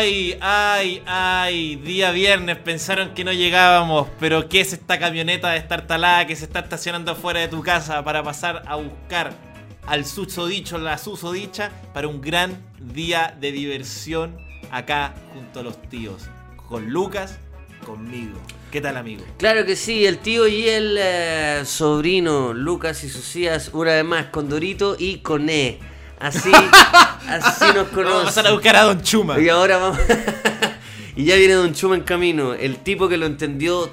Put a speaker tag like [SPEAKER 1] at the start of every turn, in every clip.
[SPEAKER 1] Ay, ay, ay, día viernes pensaron que no llegábamos, pero ¿qué es esta camioneta de estar talada que se está estacionando afuera de tu casa para pasar a buscar al susodicho, la susodicha, para un gran día de diversión acá junto a los tíos? Con Lucas, conmigo. ¿Qué tal, amigo?
[SPEAKER 2] Claro que sí, el tío y el eh, sobrino, Lucas y sus una vez más, con Dorito y con E. Así, así nos conocen.
[SPEAKER 1] Vamos a buscar a Don Chuma.
[SPEAKER 2] Y ahora vamos. y ya viene Don Chuma en camino, el tipo que lo entendió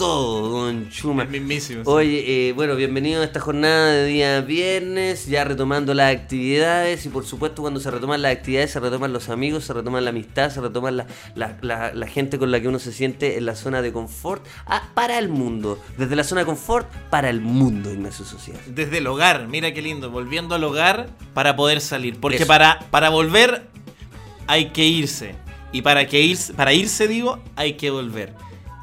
[SPEAKER 2] todo, Don Chuma.
[SPEAKER 1] El mismísimo. sí.
[SPEAKER 2] Oye, eh, bueno, bienvenido a esta jornada de día viernes, ya retomando las actividades y por supuesto cuando se retoman las actividades se retoman los amigos, se retoma la amistad, se retoma la, la- la- la gente con la que uno se siente en la zona de confort ah, para el mundo, desde la zona de confort para el mundo, Ignacio Social.
[SPEAKER 1] Desde el hogar, mira qué lindo, volviendo al hogar para poder salir. Porque
[SPEAKER 2] Eso.
[SPEAKER 1] para, para volver hay que irse. Y para, que irse, para irse, digo, hay que volver.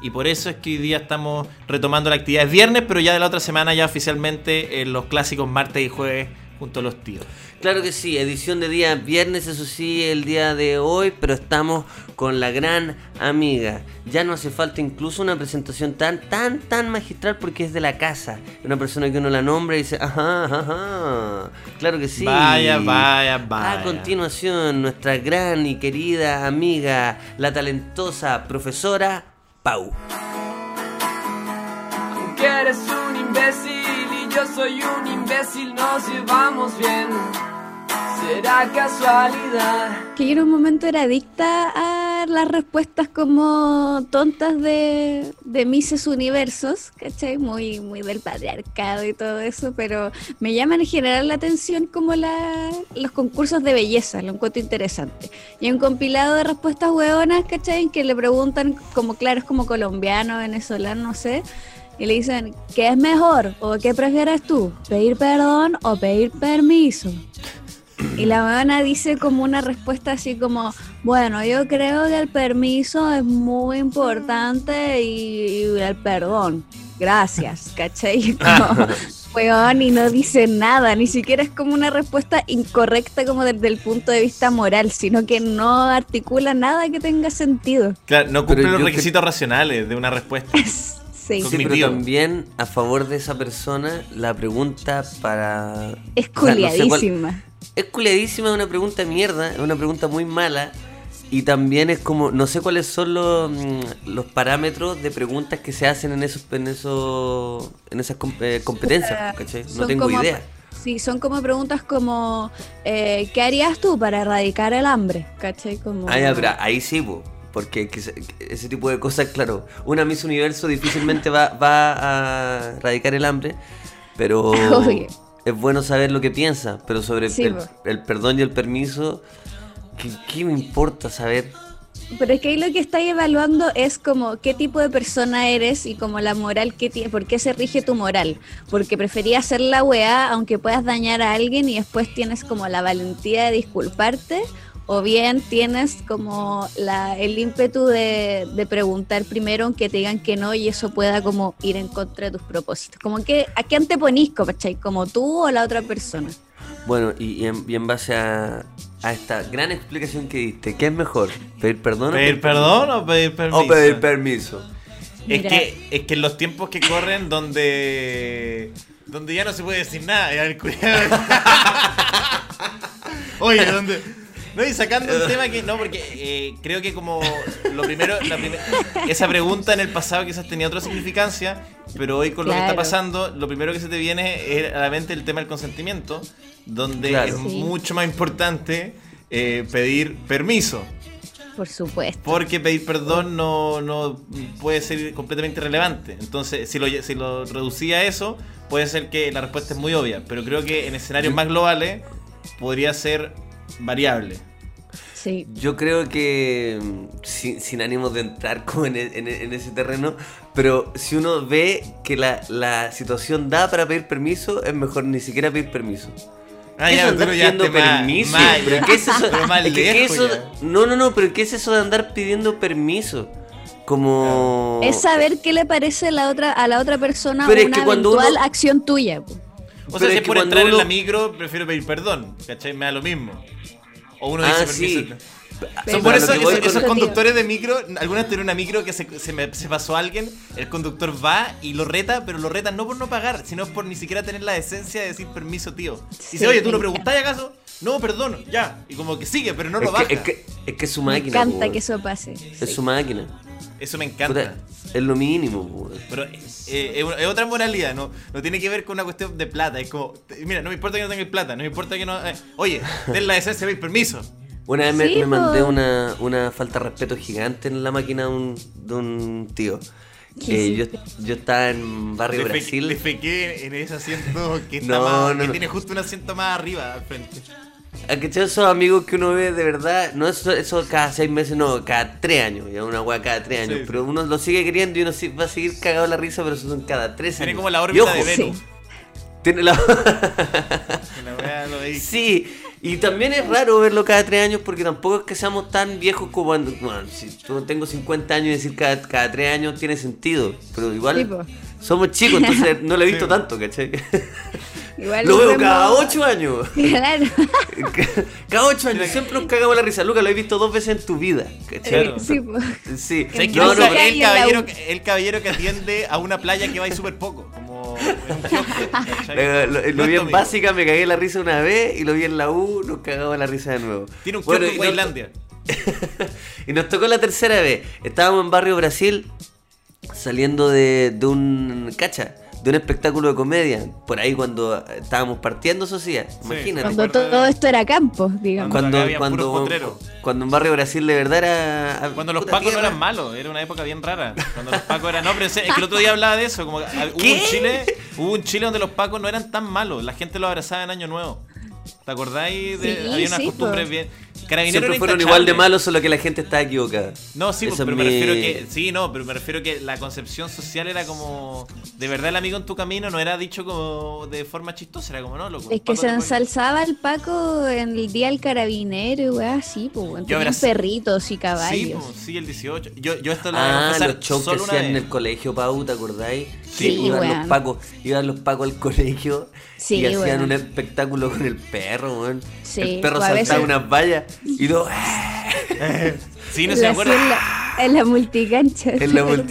[SPEAKER 1] Y por eso es que hoy día estamos retomando la actividad. Es viernes, pero ya de la otra semana ya oficialmente en los clásicos martes y jueves junto a los tíos.
[SPEAKER 2] Claro que sí, edición de día viernes, eso sí, el día de hoy, pero estamos con la gran amiga. Ya no hace falta incluso una presentación tan, tan, tan magistral porque es de la casa. Una persona que uno la nombra y dice, ajá, ajá, ajá. Claro que sí.
[SPEAKER 1] Vaya, vaya, vaya.
[SPEAKER 2] A continuación, nuestra gran y querida amiga, la talentosa profesora Pau.
[SPEAKER 3] Aunque eres un imbécil y yo soy un imbécil, nos llevamos bien. Será casualidad.
[SPEAKER 4] Que yo en un momento era adicta a las respuestas como tontas de, de Mises Universos, ¿cachai? Muy, muy del patriarcado y todo eso, pero me llaman en general la atención como la, los concursos de belleza, lo encuentro interesante. Y un compilado de respuestas hueonas, ¿cachai? Que le preguntan como, claro, es como colombiano, venezolano, no sé. Y le dicen, ¿qué es mejor? ¿O qué prefieres tú? ¿Pedir perdón o pedir permiso? Y la weona dice como una respuesta así como, bueno, yo creo que el permiso es muy importante y, y el perdón. Gracias, ¿cachai? Y Como, weón, y no dice nada, ni siquiera es como una respuesta incorrecta como desde el punto de vista moral, sino que no articula nada que tenga sentido.
[SPEAKER 1] Claro, no
[SPEAKER 2] Pero
[SPEAKER 1] cumple los requisitos racionales de una respuesta.
[SPEAKER 4] Sí.
[SPEAKER 2] Sí, pero también a favor de esa persona, la pregunta para...
[SPEAKER 4] Es
[SPEAKER 2] o sea, no sé cuál-
[SPEAKER 4] culiadísima.
[SPEAKER 2] Es culiadísima, es una pregunta de mierda, es una pregunta muy mala. Y también es como, no sé cuáles son los, mm, los parámetros de preguntas que se hacen en esos, en esos, en esas eh, competencias, ¿cachai? No tengo
[SPEAKER 4] como-
[SPEAKER 2] idea.
[SPEAKER 4] Sí, son como preguntas como, eh, ¿qué harías tú para erradicar el hambre? ¿Cachai? Como...
[SPEAKER 2] Ah, ya, pero ahí sí, po, porque que se- que ese tipo de cosas, claro, una Miss Universo difícilmente va, va a erradicar el hambre, pero. es bueno saber lo que piensa, pero sobre
[SPEAKER 4] Sí,
[SPEAKER 2] el, perdón y el permiso, ¿qué, qué me importa saber?
[SPEAKER 4] Pero es que ahí lo que estáis evaluando es como qué tipo de persona eres y como la moral que tienes, por qué se rige tu moral. Porque preferías hacer la weá aunque puedas dañar a alguien y después tienes como la valentía de disculparte, o bien tienes como la, el ímpetu de, de preguntar primero aunque te digan que no y eso pueda como ir en contra de tus propósitos. Como que, ¿a qué anteponís, cachai? ¿Como tú o la otra persona?
[SPEAKER 2] Bueno, y, y en, y en base a, a esta gran explicación que diste, ¿qué es mejor? ¿Pedir perdón
[SPEAKER 1] ¿Pedir perdón o pedir permiso?
[SPEAKER 2] o pedir permiso?
[SPEAKER 1] Es que, es que en los tiempos que corren donde donde ya no se puede decir nada, el Oye, donde no, y sacando un tema que no, porque eh, creo que como lo primero, la primer- esa pregunta en el pasado quizás tenía otra significancia, pero hoy con lo que está pasando, lo primero que se te viene es a la mente el tema del consentimiento, donde
[SPEAKER 2] Claro.
[SPEAKER 1] es
[SPEAKER 4] Sí.
[SPEAKER 1] mucho más importante eh, pedir permiso.
[SPEAKER 4] Por supuesto.
[SPEAKER 1] Porque pedir perdón no, no puede ser completamente irrelevante. Entonces, si lo, si lo reducía a eso, puede ser que la respuesta es muy obvia. Pero creo que en escenarios más globales podría ser variable.
[SPEAKER 4] Sí.
[SPEAKER 2] Yo creo que, mm, sin, sin ánimos de entrar como en, e- en e- en ese terreno, pero si uno ve que la, la situación da para pedir permiso, es mejor ni siquiera pedir permiso.
[SPEAKER 1] Ah,
[SPEAKER 2] ¿Qué
[SPEAKER 1] ya,
[SPEAKER 2] es
[SPEAKER 1] tú
[SPEAKER 2] andar pidiendo permiso? ¿Pero qué es eso?
[SPEAKER 1] pero más
[SPEAKER 2] Es que- ¿qué es
[SPEAKER 1] lejos
[SPEAKER 2] eso?
[SPEAKER 1] ya.
[SPEAKER 2] No, no, no, pero ¿qué es eso de andar pidiendo permiso? Como...
[SPEAKER 4] Es saber qué le parece a la otra, a la otra persona
[SPEAKER 2] Pero es
[SPEAKER 4] una
[SPEAKER 2] que
[SPEAKER 4] eventual
[SPEAKER 2] uno-
[SPEAKER 4] acción tuya. po.
[SPEAKER 1] O
[SPEAKER 2] Pero
[SPEAKER 1] sea,
[SPEAKER 2] es
[SPEAKER 1] si
[SPEAKER 2] que
[SPEAKER 1] es por entrar en la micro, prefiero pedir perdón. ¿Cachai? Me da lo mismo. O uno
[SPEAKER 2] Ah,
[SPEAKER 1] dice
[SPEAKER 2] sí.
[SPEAKER 1] permiso.
[SPEAKER 4] Pero
[SPEAKER 1] por eso esos, conductores de micro, alguna vez tuvieron una micro que se, se, me- se pasó a alguien, el conductor va y lo reta, pero lo reta no por no pagar, sino por ni siquiera tener la decencia de decir permiso, tío. Dice,
[SPEAKER 4] Sí,
[SPEAKER 1] oye, ¿tú
[SPEAKER 4] me
[SPEAKER 1] lo preguntáis acaso? No, perdón, ya. Y como que sigue, pero no lo
[SPEAKER 2] es,
[SPEAKER 1] baja.
[SPEAKER 2] que, es, que, es que es su
[SPEAKER 4] Me
[SPEAKER 2] máquina.
[SPEAKER 4] encanta
[SPEAKER 2] po,
[SPEAKER 4] que eso pase.
[SPEAKER 2] Es
[SPEAKER 4] sí.
[SPEAKER 2] su máquina.
[SPEAKER 1] Eso me
[SPEAKER 2] Puta,
[SPEAKER 1] encanta.
[SPEAKER 2] es lo mínimo, po.
[SPEAKER 1] Pero eh, eh, es otra moralidad, no, no tiene que ver con una cuestión de plata. Es como, mira, no me importa que no tengáis plata, no me importa que no. eh, oye, den la decencia, veis permiso.
[SPEAKER 2] Una vez me,
[SPEAKER 4] Sí,
[SPEAKER 2] me mandé una, una falta de respeto gigante en la máquina de un, de un tío.
[SPEAKER 4] ¿Qué
[SPEAKER 2] Eh, yo, yo estaba en Barrio
[SPEAKER 1] Le fe-
[SPEAKER 2] Brasil.
[SPEAKER 1] Le fequé en ese asiento que, está
[SPEAKER 2] No,
[SPEAKER 1] más-
[SPEAKER 2] no,
[SPEAKER 1] que
[SPEAKER 2] no.
[SPEAKER 1] tiene justo un asiento más arriba al frente.
[SPEAKER 2] ¿A cachai esos amigos que uno ve de verdad? No eso, eso cada seis meses, no, cada tres años. Ya una weá cada tres años.
[SPEAKER 1] Sí,
[SPEAKER 2] pero uno lo sigue queriendo y uno sí- va a seguir cagado en la risa, pero eso son cada tres
[SPEAKER 1] Tiene
[SPEAKER 2] años.
[SPEAKER 1] como la
[SPEAKER 2] Y
[SPEAKER 1] órbita
[SPEAKER 2] ojo,
[SPEAKER 1] de Venus.
[SPEAKER 4] Sí.
[SPEAKER 2] Tiene la... Sí, y también es raro verlo cada tres años porque tampoco es que seamos tan viejos como cuando. Bueno, si yo tengo 50 años y decir cada, cada tres años tiene sentido, pero igual
[SPEAKER 4] Sí.
[SPEAKER 2] Somos chicos, entonces no lo he visto
[SPEAKER 1] Sí.
[SPEAKER 2] tanto, ¿cachai?
[SPEAKER 4] Igual
[SPEAKER 2] lo veo cada ocho años.
[SPEAKER 4] Claro.
[SPEAKER 2] cada ocho años, siempre nos cagamos la risa. Luca, lo he visto dos veces en tu vida, ¿cachai?
[SPEAKER 1] Claro.
[SPEAKER 4] Sí.
[SPEAKER 2] Sí,
[SPEAKER 1] ¿Sabes qué
[SPEAKER 2] no, no,
[SPEAKER 1] el, caballero, el caballero que atiende a una playa que va ahí súper poco. Como en un kiosco, ¿cachai?
[SPEAKER 2] Lo, lo- lo
[SPEAKER 1] No es
[SPEAKER 2] vi en básica, me cagué la risa una vez y lo vi en la U, nos cagamos la risa de nuevo.
[SPEAKER 1] Tiene un
[SPEAKER 2] Bueno,
[SPEAKER 1] kiosco en Tailandia.
[SPEAKER 2] y nos tocó la tercera vez. Estábamos en Barrio Brasil saliendo de, de un. ¿Cacha? De un espectáculo de comedia. Por ahí cuando estábamos partiendo, eso sí. Imagínate.
[SPEAKER 4] Cuando todo esto era campo, digamos.
[SPEAKER 1] Cuando
[SPEAKER 2] Cuando, cuando, cuando en Barrio Brasil de verdad era.
[SPEAKER 1] Cuando los pacos no eran malos, era una época bien rara. Cuando los pacos eran. No, pero es que el otro día hablaba de eso. Como que hubo un. Chile, hubo un Chile donde los pacos no eran tan malos. La gente los abrazaba en Año Nuevo. ¿Te acordáis? De,
[SPEAKER 4] Sí,
[SPEAKER 1] había unas
[SPEAKER 4] sí,
[SPEAKER 1] costumbres bien. Carabineros
[SPEAKER 2] Siempre fueron igual de malos, solo que la gente estaba equivocada.
[SPEAKER 1] No, sí, pues,
[SPEAKER 2] Esa
[SPEAKER 1] pero me
[SPEAKER 2] mi-
[SPEAKER 1] refiero que. Sí, no, pero me refiero que la concepción social era como. De verdad, el amigo en tu camino no era dicho como de forma chistosa, era como, no, loco.
[SPEAKER 4] Es que se ensalzaba el Paco en el día del carabinero y weá así, pues. Perritos y
[SPEAKER 1] Sí,
[SPEAKER 4] caballos.
[SPEAKER 1] pues, sí, el 18. Yo, yo esto lo voy a
[SPEAKER 2] Ah, los shows que hacían en el colegio, Pau, ¿te acordáis?
[SPEAKER 4] Sí,
[SPEAKER 2] iban
[SPEAKER 4] weón.
[SPEAKER 2] los pacos, iban los pacos al colegio
[SPEAKER 4] Sí,
[SPEAKER 2] y hacían
[SPEAKER 4] weón.
[SPEAKER 2] un espectáculo con el perro, weón.
[SPEAKER 4] Sí,
[SPEAKER 2] el perro saltaba
[SPEAKER 4] veces-
[SPEAKER 2] unas vallas y todo
[SPEAKER 1] Sí, no se acuerda.
[SPEAKER 4] En la, en la multicancha.
[SPEAKER 2] en la
[SPEAKER 4] ¿verdad?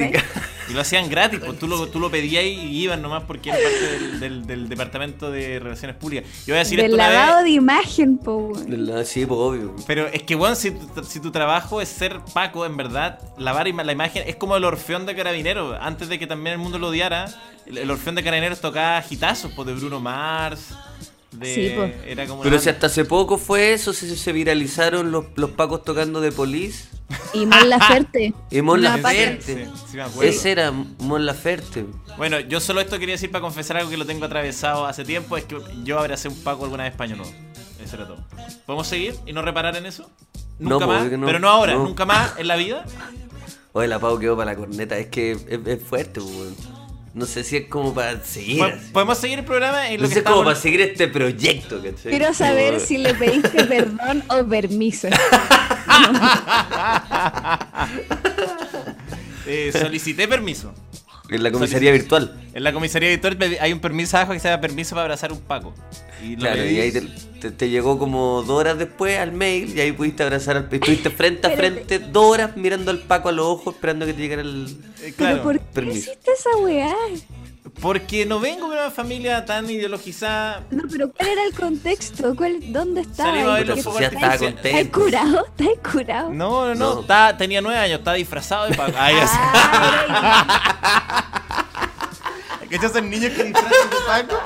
[SPEAKER 1] Y lo hacían gratis, pues tú lo, tú lo pedías y iban nomás porque era parte del, del- del departamento de relaciones públicas. Yo voy a decir
[SPEAKER 4] Del
[SPEAKER 1] esto una
[SPEAKER 4] lavado
[SPEAKER 1] vez,
[SPEAKER 4] de imagen, po.
[SPEAKER 2] La- Sí, pues obvio.
[SPEAKER 1] pero es que, weón, si, tu- si tu trabajo es ser Paco, en verdad, lavar la imagen es como el Orfeón de Carabineros. Antes de que también el mundo lo odiara, el, el Orfeón de Carabineros tocaba gitazos, pues de Bruno Mars. De,
[SPEAKER 4] Sí, po.
[SPEAKER 1] Era como
[SPEAKER 2] Pero
[SPEAKER 1] una-
[SPEAKER 2] si hasta hace poco fue eso, se, se viralizaron los, los pacos tocando de Police.
[SPEAKER 4] Y Mon Laferte.
[SPEAKER 2] Y Mon Laferte.
[SPEAKER 1] sí.
[SPEAKER 2] Ese era Mon Laferte.
[SPEAKER 1] Bueno, yo solo esto quería decir para confesar algo que lo tengo atravesado hace tiempo, es que yo abracé un Paco alguna vez España Nuevo. Eso era todo. ¿Podemos seguir y no reparar en eso?
[SPEAKER 2] No,
[SPEAKER 1] Nunca
[SPEAKER 2] pues,
[SPEAKER 1] más,
[SPEAKER 2] no.
[SPEAKER 1] pero no ahora,
[SPEAKER 2] No.
[SPEAKER 1] nunca más en la vida.
[SPEAKER 2] Oye, la Pau quedó para la corneta. Es que es, es fuerte, pues, weón. No sé si es como para seguir. Así.
[SPEAKER 1] Podemos seguir el programa en
[SPEAKER 2] No
[SPEAKER 1] lo
[SPEAKER 2] sé
[SPEAKER 1] que
[SPEAKER 2] si es como
[SPEAKER 1] estamos...
[SPEAKER 2] para seguir este proyecto, ¿cachai?
[SPEAKER 4] Quiero saber
[SPEAKER 2] Como-
[SPEAKER 4] si le pediste perdón o permiso.
[SPEAKER 1] Eh, solicité permiso.
[SPEAKER 2] En la comisaría virtual.
[SPEAKER 1] En la comisaría virtual hay un permiso abajo que se llama permiso para abrazar un Paco. Y lo
[SPEAKER 2] Claro, y ahí te, te- te llegó como dos horas después al mail y ahí pudiste abrazar al Estuviste frente a frente dos horas mirando al Paco a los ojos esperando que te llegara el.
[SPEAKER 1] Eh,
[SPEAKER 4] ¿Pero
[SPEAKER 1] claro,
[SPEAKER 4] por qué
[SPEAKER 2] permiso.
[SPEAKER 4] hiciste esa weá?
[SPEAKER 1] Porque no vengo de una familia tan ideologizada.
[SPEAKER 4] No, pero ¿cuál era el contexto? ¿Cuál, ¿Dónde estaba?
[SPEAKER 1] Salimos a ver
[SPEAKER 2] Puta,
[SPEAKER 1] los
[SPEAKER 2] pues
[SPEAKER 1] fuegos
[SPEAKER 2] ya estaba
[SPEAKER 1] artificiales.
[SPEAKER 2] contento.
[SPEAKER 4] ¿Estás curado? ¿Estás curado?
[SPEAKER 1] No, no, no,
[SPEAKER 2] No.
[SPEAKER 1] estaba- tenía nueve años, estaba disfrazado de Paco. Ah.
[SPEAKER 4] Ay,
[SPEAKER 1] ¿Cachas el niño que disfrazan de Paco?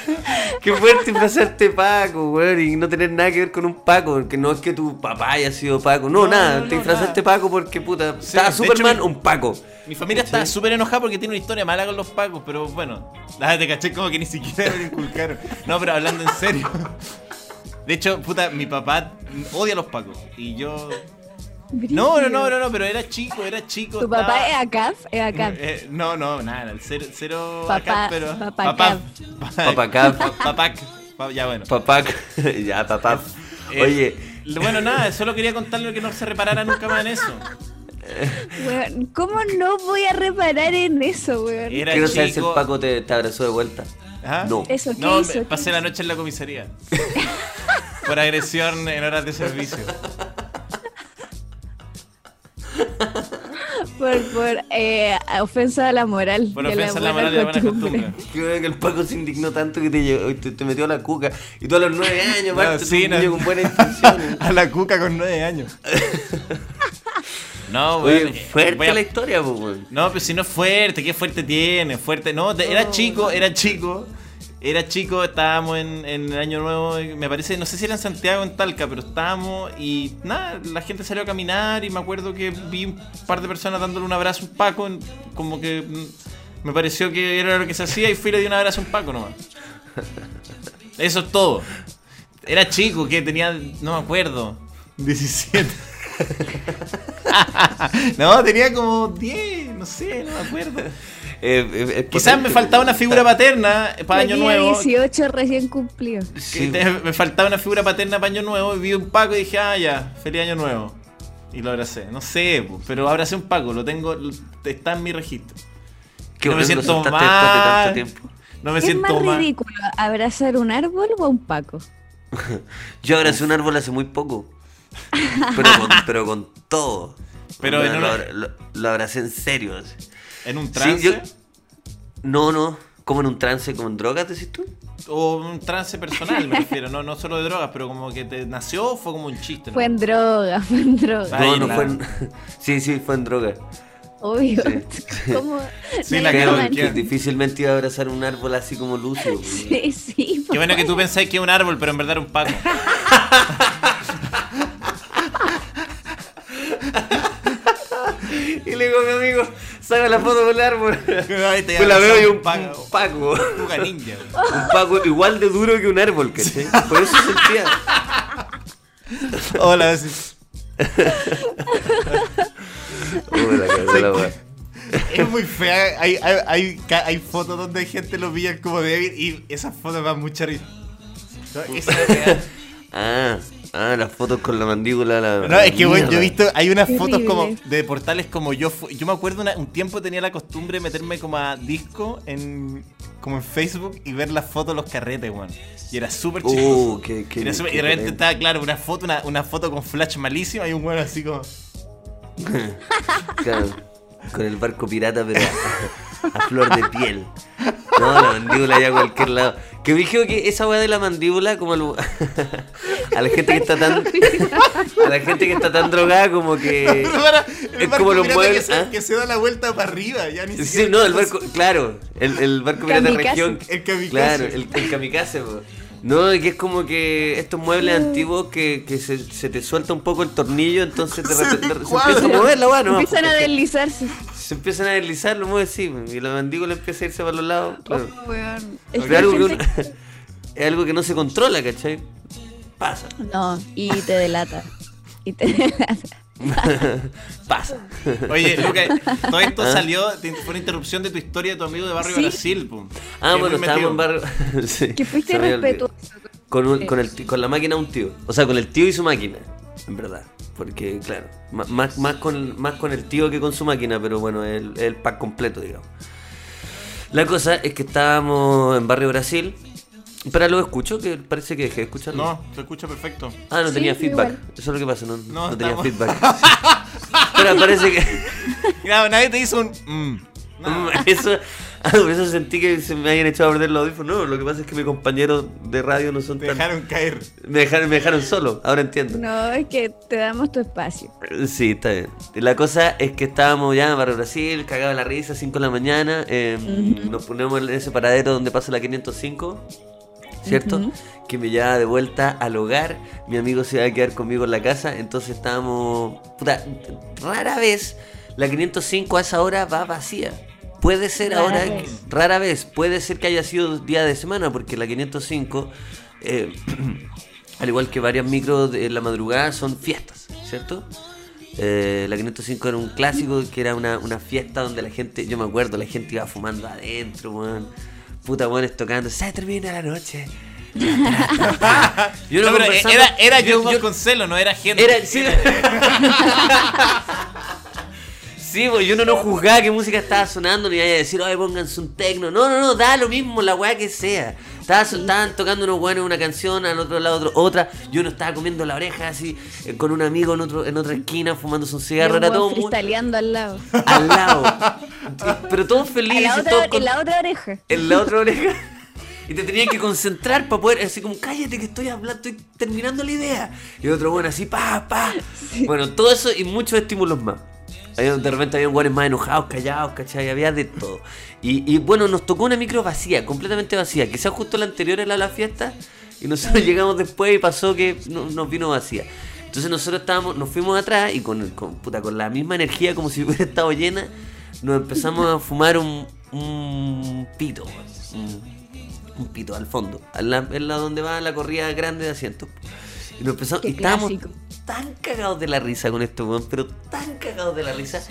[SPEAKER 2] Qué fuerte disfrazarte Paco, weón, y no tener nada que ver con un Paco, porque no es que tu papá haya sido Paco, no,
[SPEAKER 1] No,
[SPEAKER 2] nada,
[SPEAKER 1] no,
[SPEAKER 2] te disfrazaste
[SPEAKER 1] nada.
[SPEAKER 2] Paco porque puta,
[SPEAKER 1] Sí,
[SPEAKER 2] estaba Superman,
[SPEAKER 1] hecho, mi-
[SPEAKER 2] un Paco.
[SPEAKER 1] Mi familia está súper enojada porque tiene una historia mala con los pacos, pero bueno. Ah, te caché como que ni siquiera me lo inculcaron. No, pero hablando en serio. De hecho, puta, mi papá odia a los pacos. Y yo. No, no, no, no, no, pero era chico, era chico.
[SPEAKER 4] ¿Tu papá es ACAF? Es ACAF.
[SPEAKER 1] Eh, no, no, nada, el cero, cero
[SPEAKER 4] Papá-
[SPEAKER 1] acá, pero.
[SPEAKER 4] papá
[SPEAKER 1] papá.
[SPEAKER 2] Papá Cap.
[SPEAKER 1] Papá. pa- Ya bueno.
[SPEAKER 2] Papá, ya, papá.
[SPEAKER 1] Eh,
[SPEAKER 2] Oye,
[SPEAKER 1] Bueno, nada, solo quería contarle que no se reparara nunca más en eso.
[SPEAKER 4] Weón, ¿Cómo no voy a reparar en eso, weón?
[SPEAKER 1] Era
[SPEAKER 2] quiero saber si el. Paco te, te abrazó de vuelta.
[SPEAKER 1] ¿Ah?
[SPEAKER 2] No.
[SPEAKER 4] Eso, ¿qué
[SPEAKER 1] No,
[SPEAKER 4] hizo?
[SPEAKER 1] me-
[SPEAKER 4] ¿Qué
[SPEAKER 1] pasé la
[SPEAKER 4] hizo?
[SPEAKER 1] noche en la comisaría. Por agresión en horas de servicio.
[SPEAKER 4] Por, por eh, ofensa a la moral.
[SPEAKER 1] Por
[SPEAKER 4] de
[SPEAKER 1] ofensa a la moral y la buena costumbre.
[SPEAKER 2] Que el Paco se indignó tanto que te, llevó- te, te metió a la cuca. Y tú a los nueve años,
[SPEAKER 1] No,
[SPEAKER 2] aparte,
[SPEAKER 1] sí, no.
[SPEAKER 2] con buenas intenciones.
[SPEAKER 1] A la cuca con nueve años. No,
[SPEAKER 2] Oye,
[SPEAKER 1] weón,
[SPEAKER 2] fuerte
[SPEAKER 1] a-
[SPEAKER 2] la historia, pues.
[SPEAKER 1] No, pero si no es fuerte, ¿qué fuerte tiene? Fuerte, no, te- era chico, era chico. Era chico, estábamos en, en el año nuevo, me parece, no sé si era en Santiago o en Talca, pero estábamos y nada, la gente salió a caminar y me acuerdo que vi un par de personas dándole un abrazo a un Paco, como que mm, me pareció que era lo que se hacía y fui y le di un abrazo a un Paco nomás. Eso es todo. Era chico, que tenía, no me acuerdo, 17. no, tenía como 10, no sé, no me acuerdo.
[SPEAKER 2] Eh, eh, es
[SPEAKER 1] Quizás me
[SPEAKER 2] potente,
[SPEAKER 1] faltaba una figura paterna para Año Nuevo.
[SPEAKER 4] 18 recién cumplido.
[SPEAKER 2] Sí,
[SPEAKER 1] Que me faltaba una figura paterna para Año Nuevo y vi un Paco y dije, ah, ya, feliz Año Nuevo. Y lo abracé. No sé, pero abracé un Paco, lo tengo, está en mi registro.
[SPEAKER 2] Qué
[SPEAKER 1] no me
[SPEAKER 2] que
[SPEAKER 1] siento
[SPEAKER 2] de tanto
[SPEAKER 1] mal.
[SPEAKER 2] tiempo.
[SPEAKER 1] No me
[SPEAKER 4] ¿Qué es
[SPEAKER 1] siento
[SPEAKER 4] más
[SPEAKER 1] mal.
[SPEAKER 4] ridículo? ¿Abrazar un árbol o a un paco?
[SPEAKER 2] Yo abracé un árbol hace muy poco. Pero con, pero con todo.
[SPEAKER 1] Pero
[SPEAKER 2] lo, abracé en serio. así.
[SPEAKER 1] ¿En un
[SPEAKER 2] Sí,
[SPEAKER 1] trance?
[SPEAKER 2] yo- No, no. Como en un trance, como en drogas, decís tú.
[SPEAKER 1] O un trance personal, me refiero, no, no solo de drogas, pero como que te nació o fue como un chiste. ¿no?
[SPEAKER 4] Fue en droga, fue en droga.
[SPEAKER 2] No, no fue en... Sí, sí, fue en droga.
[SPEAKER 4] Obvio.
[SPEAKER 2] Sí.
[SPEAKER 4] ¿Cómo?
[SPEAKER 1] Sí, la
[SPEAKER 2] Que, que difícilmente iba a abrazar un árbol así como lúcido.
[SPEAKER 4] Sí, sí.
[SPEAKER 1] Qué bueno que tú pensáis que es un árbol, pero en verdad era un Paco.
[SPEAKER 2] Saca la foto con el árbol. Pues la veo y un,
[SPEAKER 1] Paco.
[SPEAKER 2] un Paco.
[SPEAKER 1] Ninja. güey.
[SPEAKER 2] Un Paco igual de duro que un árbol, ¿cachai? Por eso sentía.
[SPEAKER 1] Hola. Es muy fea. Hay, hay, hay, hay fotos donde gente lo pilla como débil y esas fotos dan mucha risa. Esa es.
[SPEAKER 2] Ah, ah, las fotos con la mandíbula. La,
[SPEAKER 1] No, es que bueno, yo he visto, hay unas fotos como de portales como yo yo me acuerdo una- un tiempo tenía la costumbre de meterme como a disco en como en Facebook y ver las fotos de los carretes, weón. Y era súper chistoso.
[SPEAKER 2] Uh, qué, qué,
[SPEAKER 1] Era súper-
[SPEAKER 2] qué
[SPEAKER 1] y de repente estaba claro una foto, una, una foto con flash malísimo y un weón así como.
[SPEAKER 2] Claro, con el barco pirata, pero a, flor de piel. No, la mandíbula ya a cualquier lado. Que me dijeron que esa weá de la mandíbula, como al- a la gente que está tan. A la gente que está tan drogada, como que.
[SPEAKER 1] Para, el
[SPEAKER 2] es
[SPEAKER 1] barco
[SPEAKER 2] como los muebles.
[SPEAKER 1] que, se,
[SPEAKER 2] ¿ah?
[SPEAKER 1] que se da la vuelta para arriba, ya ni
[SPEAKER 2] Sí,
[SPEAKER 1] siquiera
[SPEAKER 2] no, el barco, claro, el, el barco pirata región.
[SPEAKER 1] El kamikaze.
[SPEAKER 2] Claro, el, el kamikaze, po. No, que es como que estos muebles antiguos que, que se, se te suelta un poco el tornillo, entonces de
[SPEAKER 1] Se
[SPEAKER 2] repente se,
[SPEAKER 1] descuadra.
[SPEAKER 2] empieza a mover la weá, ¿no?
[SPEAKER 4] Empiezan a deslizarse.
[SPEAKER 2] Se empiezan a deslizar, lo mueve así, y la mandíbula empieza a irse para los lados. Claro.
[SPEAKER 4] Oh, weón. Es que
[SPEAKER 2] algo que uno- es algo que no se controla, ¿cachai? Pasa.
[SPEAKER 4] No, y te delata. Y te delata.
[SPEAKER 2] Pasa.
[SPEAKER 1] Oye, Luca, todo esto salió, te- fue una interrupción de tu historia de tu amigo de Barrio
[SPEAKER 4] Sí.
[SPEAKER 1] Brasil, pum.
[SPEAKER 2] Ah, bueno, estábamos en barrio. sí,
[SPEAKER 4] Que fuiste respetuoso.
[SPEAKER 2] Con, un- con, el, con la máquina de un tío. O sea, con el tío y su máquina. En verdad. Porque, claro, más, más, con, más con el tío que con su máquina, pero bueno, el, el pack completo, digamos. La cosa es que estábamos en Barrio Brasil. Pero lo escucho, que parece que dejé de escucharlo.
[SPEAKER 1] No, se escucha perfecto.
[SPEAKER 2] Ah, no
[SPEAKER 4] Sí,
[SPEAKER 2] tenía feedback.
[SPEAKER 4] igual.
[SPEAKER 2] Eso es lo que pasa, no,
[SPEAKER 1] No,
[SPEAKER 2] no tenía
[SPEAKER 1] estamos-
[SPEAKER 2] feedback. pero parece que.
[SPEAKER 1] Claro, nadie te hizo un. mm.
[SPEAKER 2] Eso, ah, por eso sentí que se me habían echado a perder los audífonos. No, lo que pasa es que mis compañeros de radio no son
[SPEAKER 1] Te
[SPEAKER 2] tan.
[SPEAKER 1] dejaron caer.
[SPEAKER 2] Me dejaron, me dejaron solo, ahora entiendo.
[SPEAKER 4] No, es que te damos tu espacio.
[SPEAKER 2] Sí, está bien. La cosa es que estábamos ya en Barrio Brasil, cagado la risa, 5 de la mañana. eh, Nos ponemos en ese paradero donde pasa la 505, ¿cierto? Que me lleva de vuelta al hogar. Mi amigo se va a quedar conmigo en la casa. Entonces estábamos. Puta, rara vez la 505 a esa hora va vacía. Puede ser
[SPEAKER 4] Rara
[SPEAKER 2] ahora,
[SPEAKER 4] vez.
[SPEAKER 2] rara vez, puede ser que haya sido día de semana, porque la 505, eh, al igual que varias micros de la madrugada, son fiestas, ¿cierto? Eh, la 505 era un clásico que era una, una fiesta donde la gente, yo me acuerdo, la gente iba fumando adentro, weón. Puta weones tocando, se termina la noche.
[SPEAKER 1] No, era, era
[SPEAKER 2] yo-
[SPEAKER 1] yo,
[SPEAKER 2] yo-
[SPEAKER 1] Vasconcelo, no era gente.
[SPEAKER 2] era, sí, Sí, pues yo no, no juzgaba qué música estaba sonando, ni iba a decir, ay, pónganse un tecno. No, no, no, da lo mismo la weá que sea. Estaba, estaban tocando unos buenos una canción, al otro lado otro, otra. Yo no estaba comiendo la oreja así, eh, con un amigo en otro en otra esquina, fumándose un cigarro. Era todo muy
[SPEAKER 4] freestyleando al lado.
[SPEAKER 2] al lado. Pero todos
[SPEAKER 4] En
[SPEAKER 2] felices, todos
[SPEAKER 4] otra,
[SPEAKER 2] con-
[SPEAKER 4] en la otra oreja.
[SPEAKER 2] en la otra oreja. Y te tenías que concentrar para poder, así como, cállate que estoy hablando, estoy terminando la idea. Y otro bueno así, pa, pa. Bueno, todo eso y muchos estímulos más. Había- De repente había guanes más enojados, callados, ¿cachai? Había de todo. Y, y bueno, nos tocó una micro vacía, completamente vacía. Quizás justo la anterior era la fiesta. Y nosotros llegamos después y pasó que no- nos vino vacía. Entonces nosotros estábamos, nos fuimos atrás y con, con, puta, con la misma energía como si hubiera estado llena, nos empezamos a fumar un, un pito. un- un pito al fondo, la- en la donde va la corrida grande de asientos. Y nos empezamos, y estábamos tan cagados de la risa con esto, weón, pero tan cagados de la risa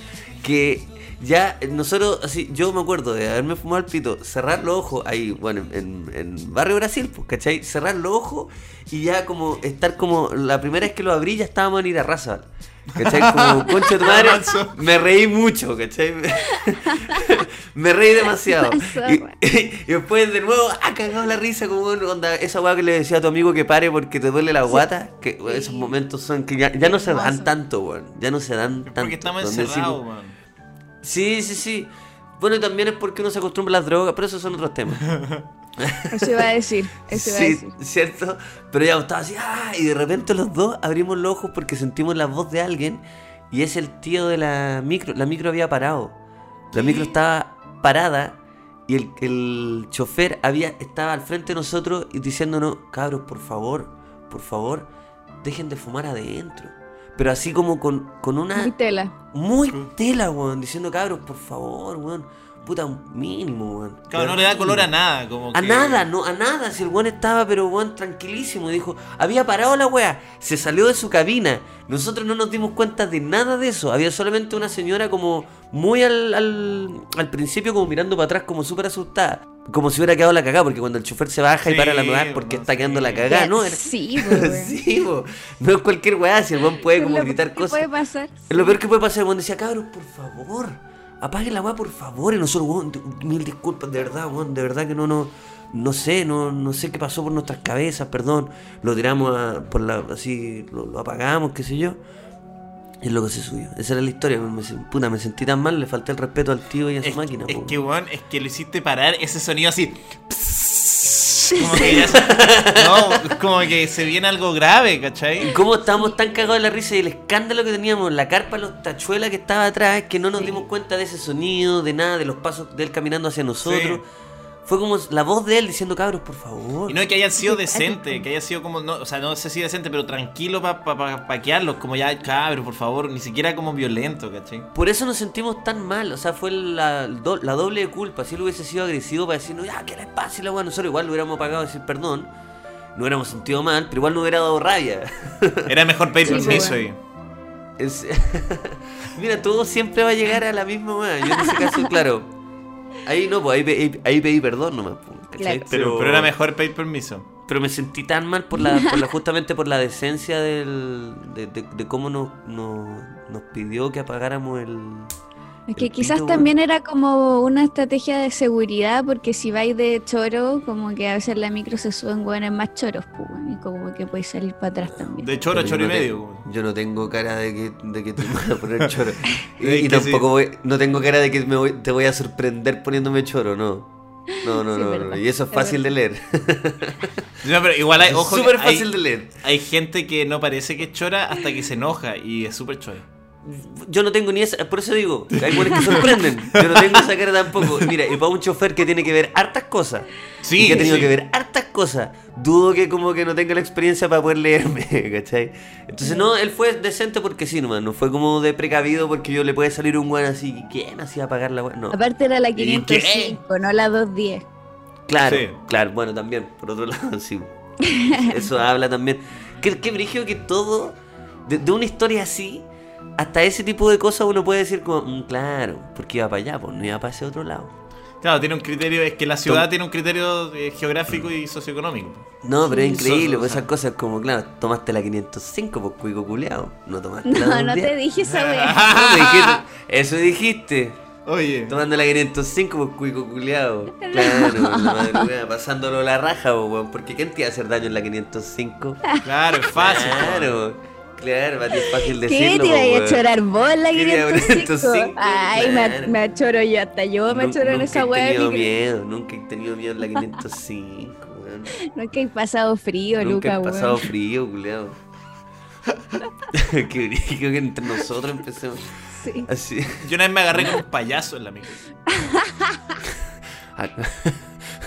[SPEAKER 2] que ya nosotros, así, yo me acuerdo de haberme fumado el pito, cerrar los ojos ahí, bueno, en, en Barrio Brasil, pues, ¿cachai? Cerrar los ojos y ya como estar como, la primera vez que lo abrí ya estábamos en ir a raza. ¿Cachai? Como, concha de tu madre, me reí mucho, ¿cachai? Me, me reí demasiado. Y,
[SPEAKER 4] weón.
[SPEAKER 2] y después de nuevo, ah, cagado la risa, como onda, esa weá que le decía a tu amigo que pare porque te duele la guata, que weón, esos momentos son que ya, ya no se dan tanto, weón. Ya no se dan tanto.
[SPEAKER 1] Porque estamos encerrados, man.
[SPEAKER 2] Sí, sí, sí. Bueno, y también es porque uno se acostumbra a las drogas, pero esos son otros temas.
[SPEAKER 4] Eso iba a decir. Eso iba a
[SPEAKER 2] sí,
[SPEAKER 4] decir.
[SPEAKER 2] cierto. Pero ya estaba así, ah, y de repente los dos abrimos los ojos porque sentimos la voz de alguien y es el tío de la micro. La micro había parado. La micro estaba parada y el, el chofer había, estaba al frente de nosotros y diciéndonos, cabros, por favor, por favor, dejen de fumar adentro. Pero así como con, con una...
[SPEAKER 4] Muy tela.
[SPEAKER 2] Muy tela, weón. Diciendo, cabros, por favor, weón. Puta, un mínimo, weón.
[SPEAKER 1] Claro, no le da color a nada. Como
[SPEAKER 2] A
[SPEAKER 1] que-
[SPEAKER 2] nada, no, a nada. Si el weón estaba, pero weón, tranquilísimo. Dijo, había parado la weá. Se salió de su cabina. Nosotros no nos dimos cuenta de nada de eso. Había solamente una señora como muy al, al, al principio, como mirando para atrás, como súper asustada. Como si hubiera quedado la cagada, porque cuando el chofer se baja y para la weá porque
[SPEAKER 1] no,
[SPEAKER 2] está quedando
[SPEAKER 1] sí.
[SPEAKER 2] la cagada, ¿no? Era-
[SPEAKER 4] Sí, weón.
[SPEAKER 2] sí, no es cualquier weá, si el weón puede como
[SPEAKER 4] lo
[SPEAKER 2] gritar
[SPEAKER 4] que
[SPEAKER 2] cosas.
[SPEAKER 4] puede pasar.
[SPEAKER 2] Es lo peor que puede pasar, weón. Decía, cabros, por favor, apaguen la weá, por favor. Y nosotros, weón, mil disculpas, de verdad, weón, de verdad que no, no, no sé, no, no sé qué pasó por nuestras cabezas, perdón. Lo tiramos a- por la, así, lo, lo apagamos, qué sé yo. Y es lo que se subió. Esa era la historia. Me, puta, me sentí tan mal, le falté el respeto al tío y a su
[SPEAKER 1] Es,
[SPEAKER 2] máquina,
[SPEAKER 1] es
[SPEAKER 2] po,
[SPEAKER 1] que,
[SPEAKER 2] weón.
[SPEAKER 1] es que lo hiciste parar ese sonido así. Como que ya se- no, como que se viene algo grave, ¿cachai?
[SPEAKER 2] Y cómo estábamos tan cagados de la risa y el escándalo que teníamos, la carpa, los tachuelas que estaba atrás, que no nos dimos cuenta de ese sonido, de nada, de los pasos de él caminando hacia nosotros. Fue como la voz de él diciendo, cabros, por favor.
[SPEAKER 1] Y no es que hayan sido
[SPEAKER 4] Sí,
[SPEAKER 1] decentes, que haya sido como, no, o sea, no sé si decente, pero tranquilo para pa, pa- paquearlos, como ya, cabrón, por favor, ni siquiera como violento, ¿cachai?
[SPEAKER 2] Por eso nos sentimos tan mal, o sea, fue la, do- la doble de culpa. Si él hubiese sido agresivo para decirnos, ya, que les pase la weá, nosotros igual lo hubiéramos pagado decir perdón, no hubiéramos sentido mal, pero igual no hubiera dado rabia.
[SPEAKER 1] Era mejor pedir permiso ahí.
[SPEAKER 2] Mira, todo siempre va a llegar a la misma weá. Yo en ese caso, claro. Ahí no, pues ahí, pe- ahí- ahí pedí perdón nomás, pues.
[SPEAKER 4] Claro.
[SPEAKER 1] Pero, pero era mejor pedir permiso.
[SPEAKER 2] Pero me sentí tan mal por la, por la- justamente por la decencia del, de, de- de cómo nos, nos, nos pidió que apagáramos el.
[SPEAKER 4] Es que quizás
[SPEAKER 2] pito,
[SPEAKER 4] también era como una estrategia de seguridad, porque si vais de choro, como que a veces la micro se suben hueones más choros, pues, y como que podéis salir para atrás también.
[SPEAKER 1] De choro a choro y
[SPEAKER 2] no
[SPEAKER 1] medio.
[SPEAKER 2] Yo no tengo cara de que, de que te voy a poner choro. Y, tampoco
[SPEAKER 1] sí.
[SPEAKER 2] voy- no tengo cara de que me voy- te voy a sorprender poniéndome choro, no. No, no,
[SPEAKER 4] Sí,
[SPEAKER 2] no, no. Y eso es fácil de leer.
[SPEAKER 1] No, pero igual hay, ojo,
[SPEAKER 2] Súper
[SPEAKER 1] hay-
[SPEAKER 2] fácil de leer.
[SPEAKER 1] Hay gente que no parece que es chora hasta que se enoja y es súper chora.
[SPEAKER 2] Yo no tengo ni esa, por eso digo, hay buenos que sorprenden. Yo no tengo esa cara tampoco. Mira, y para un chofer que tiene que ver hartas cosas,
[SPEAKER 1] Sí,
[SPEAKER 2] y que ha tenido
[SPEAKER 1] sí.
[SPEAKER 2] que ver hartas cosas, dudo que como que no tenga la experiencia para poder leerme, ¿cachai? Entonces no, él fue decente porque sí, nomás, no fue como de precavido porque yo le puede salir un weón así, ¿quién hacía pagar la? No.
[SPEAKER 4] Aparte era la
[SPEAKER 2] ¿Y
[SPEAKER 4] 505, no la 210.
[SPEAKER 2] Claro,
[SPEAKER 1] Sí.
[SPEAKER 2] claro, bueno, también, por otro lado, sí. Eso habla también. Qué, qué brillo que todo, de, de una historia así, hasta ese tipo de cosas uno puede decir como, "Mm, claro, porque iba para allá, pues no iba para ese otro lado.
[SPEAKER 1] Claro, tiene un criterio, es que la ciudad
[SPEAKER 2] Tom-
[SPEAKER 1] tiene un criterio eh, geográfico y socioeconómico.
[SPEAKER 2] No, pero es increíble,
[SPEAKER 1] So-
[SPEAKER 2] pues esas cosas como, claro, tomaste la 505, pues cuico culeado. No tomaste la
[SPEAKER 4] No,
[SPEAKER 2] dos
[SPEAKER 4] no te dije esa wea.
[SPEAKER 2] No, dijiste- eso dijiste.
[SPEAKER 1] Oye,
[SPEAKER 2] Tomando la 505, pues cuico culeado. Claro, la madrugada, pasándolo la raja, pues, weón. Porque ¿quién te iba a hacer daño en la 505?
[SPEAKER 1] claro, es fácil.
[SPEAKER 2] Claro, claro, para ti es fácil
[SPEAKER 4] ¿Qué
[SPEAKER 2] decirlo.
[SPEAKER 4] te iba a chorar vos la
[SPEAKER 2] Quería
[SPEAKER 4] 505?
[SPEAKER 2] 505,
[SPEAKER 4] Ay, me,
[SPEAKER 2] claro.
[SPEAKER 4] me achoro yo, hasta yo me
[SPEAKER 2] Nun-
[SPEAKER 4] achoro en
[SPEAKER 2] nunca
[SPEAKER 4] esa
[SPEAKER 2] he
[SPEAKER 4] wea.
[SPEAKER 2] tenido
[SPEAKER 4] ni que-
[SPEAKER 2] miedo, nunca he tenido miedo en la 505, weón.
[SPEAKER 4] Nunca he pasado frío,
[SPEAKER 2] Nunca
[SPEAKER 4] Luca,
[SPEAKER 2] he pasado
[SPEAKER 4] weón.
[SPEAKER 2] frío, culeado. Qué brillo que entre nosotros empecemos
[SPEAKER 4] Sí.
[SPEAKER 2] así.
[SPEAKER 1] Yo una vez me agarré con un payaso en la micro.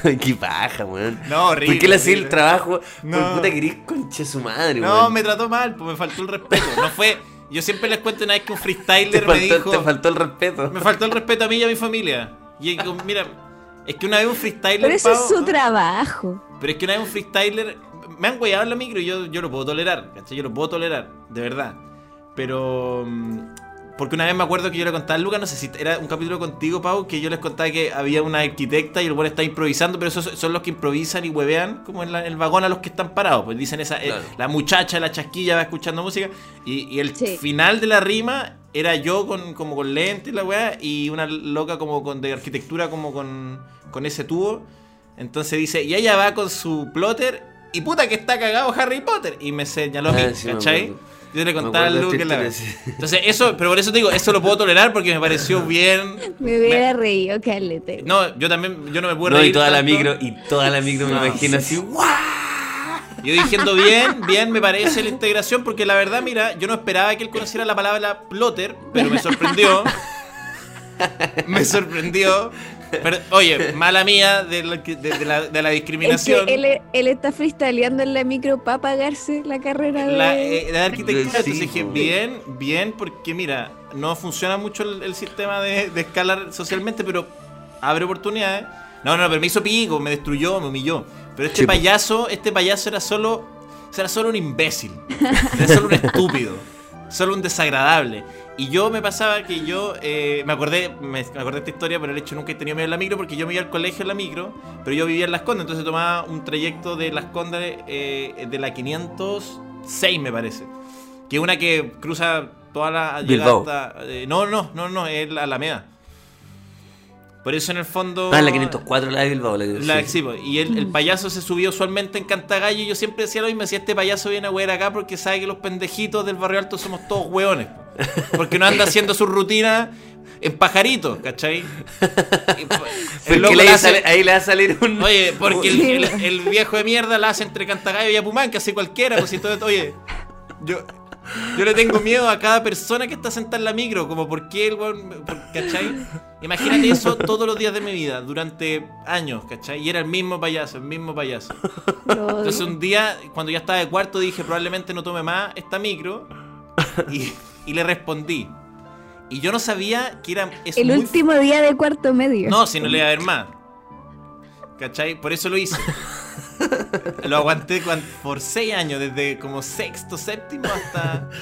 [SPEAKER 2] Qué paja, weón.
[SPEAKER 1] No, horrible.
[SPEAKER 2] ¿Por qué le hacía el trabajo?
[SPEAKER 1] No.
[SPEAKER 2] Por puta querís conche su madre,
[SPEAKER 1] No,
[SPEAKER 2] weón.
[SPEAKER 1] me trató mal, pues me faltó el respeto. No fue. Yo siempre les cuento una vez que un
[SPEAKER 2] te,
[SPEAKER 1] freestyler me
[SPEAKER 2] faltó,
[SPEAKER 1] dijo.
[SPEAKER 2] te faltó el respeto.
[SPEAKER 1] Me faltó el respeto a mí y a mi familia. Y mira, es que una vez un freestyler.
[SPEAKER 4] Pero eso es su trabajo.
[SPEAKER 1] Pero es que una vez un freestyler. Me han guayado en la micro y yo, yo lo puedo tolerar, ¿cachai? Yo lo puedo tolerar, de verdad. Pero. Porque una vez me acuerdo que yo le contaba a Lucas, no sé si era un capítulo contigo, Pau, que yo les contaba que había una arquitecta y el bueno está improvisando, pero esos son los que improvisan y huevean como en la- el vagón a los que están parados. Pues dicen esa. eh, la muchacha, la chasquilla va escuchando música. Y, y el
[SPEAKER 4] Sí.
[SPEAKER 1] final de la rima era yo con, como con lentes, la weá, y una loca como con de arquitectura como con, con ese tubo. Entonces dice, y ella va con su plotter, y puta que está cagado Harry Potter. Y me señaló a mí,
[SPEAKER 2] Ah, sí, me
[SPEAKER 1] ¿cachai? Yo le
[SPEAKER 2] Me
[SPEAKER 1] contaba al
[SPEAKER 2] acuerdo
[SPEAKER 1] Luke
[SPEAKER 2] esta
[SPEAKER 1] la. Entonces, eso, pero por eso te digo, eso lo puedo tolerar porque me pareció bien.
[SPEAKER 4] Me hubiera reído, calete.
[SPEAKER 1] No, yo también, yo no me puedo
[SPEAKER 2] No, y
[SPEAKER 1] reír
[SPEAKER 2] toda la micro, y toda la micro me
[SPEAKER 1] No.
[SPEAKER 2] imagino así, ¡guau!
[SPEAKER 1] Yo diciendo bien, bien me parece la integración, porque la verdad, mira, yo no esperaba que él conociera la palabra plotter, pero me sorprendió. me sorprendió. Pero, oye, mala mía de la, de, de la, de la
[SPEAKER 4] Es
[SPEAKER 1] discriminación.
[SPEAKER 4] que él, él está freestyleando en la micro para pagarse la carrera de...
[SPEAKER 1] La, eh, de arquitectura, entonces dije,
[SPEAKER 2] po.
[SPEAKER 1] bien, bien, porque mira, no funciona mucho el, el sistema de, de escalar socialmente, pero abre oportunidades. No, no, pero me hizo pico, me destruyó, me humilló. Pero este
[SPEAKER 2] Sí,
[SPEAKER 1] payaso, este payaso era solo, era solo un imbécil, era solo un estúpido, solo un desagradable. Y yo me pasaba que yo eh, me acordé, me, me acordé esta historia por el hecho nunca he tenido miedo en la micro, porque yo me iba al colegio en la micro, pero yo vivía en Las Condes, entonces tomaba un trayecto de Las Condes eh, de la 506 me parece. Que es una que cruza toda la llega
[SPEAKER 2] Bilbao.
[SPEAKER 1] hasta- eh, no, no, no, no, es la Alameda. Por eso en el fondo.
[SPEAKER 2] Ah, la 504, la de Bilbao. La, que-
[SPEAKER 1] La-
[SPEAKER 2] sí.
[SPEAKER 1] sí, y el, el payaso se subió usualmente en Cantagallo y yo siempre decía lo mismo, decía este payaso viene a huear acá porque sabe que los pendejitos del barrio alto somos todos hueones. po. Porque no anda haciendo su rutina en pajaritos, ¿cachai? El
[SPEAKER 2] le
[SPEAKER 1] hace-
[SPEAKER 2] ahí le va a salir un.
[SPEAKER 1] Oye, porque el,
[SPEAKER 4] Sí.
[SPEAKER 1] el- el viejo de mierda la hace entre Cantagallo y Apumán, que hace cualquiera, pues si todo, oye, yo, yo le tengo miedo a cada persona que está sentada en la micro, como por qué el weón, ¿cachai? Imagínate eso todos los días de mi vida, durante años, ¿cachai? Y era el mismo payaso, el mismo payaso. Entonces un día, cuando ya estaba de cuarto, dije, probablemente no tome más esta micro, y, y le respondí. Y yo no sabía que era... es
[SPEAKER 4] el
[SPEAKER 1] muy
[SPEAKER 4] último día de cuarto medio.
[SPEAKER 1] no, si no le iba a ver más. ¿Cachai? Por eso lo hice. Lo aguanté por seis años, desde como sexto, séptimo hasta.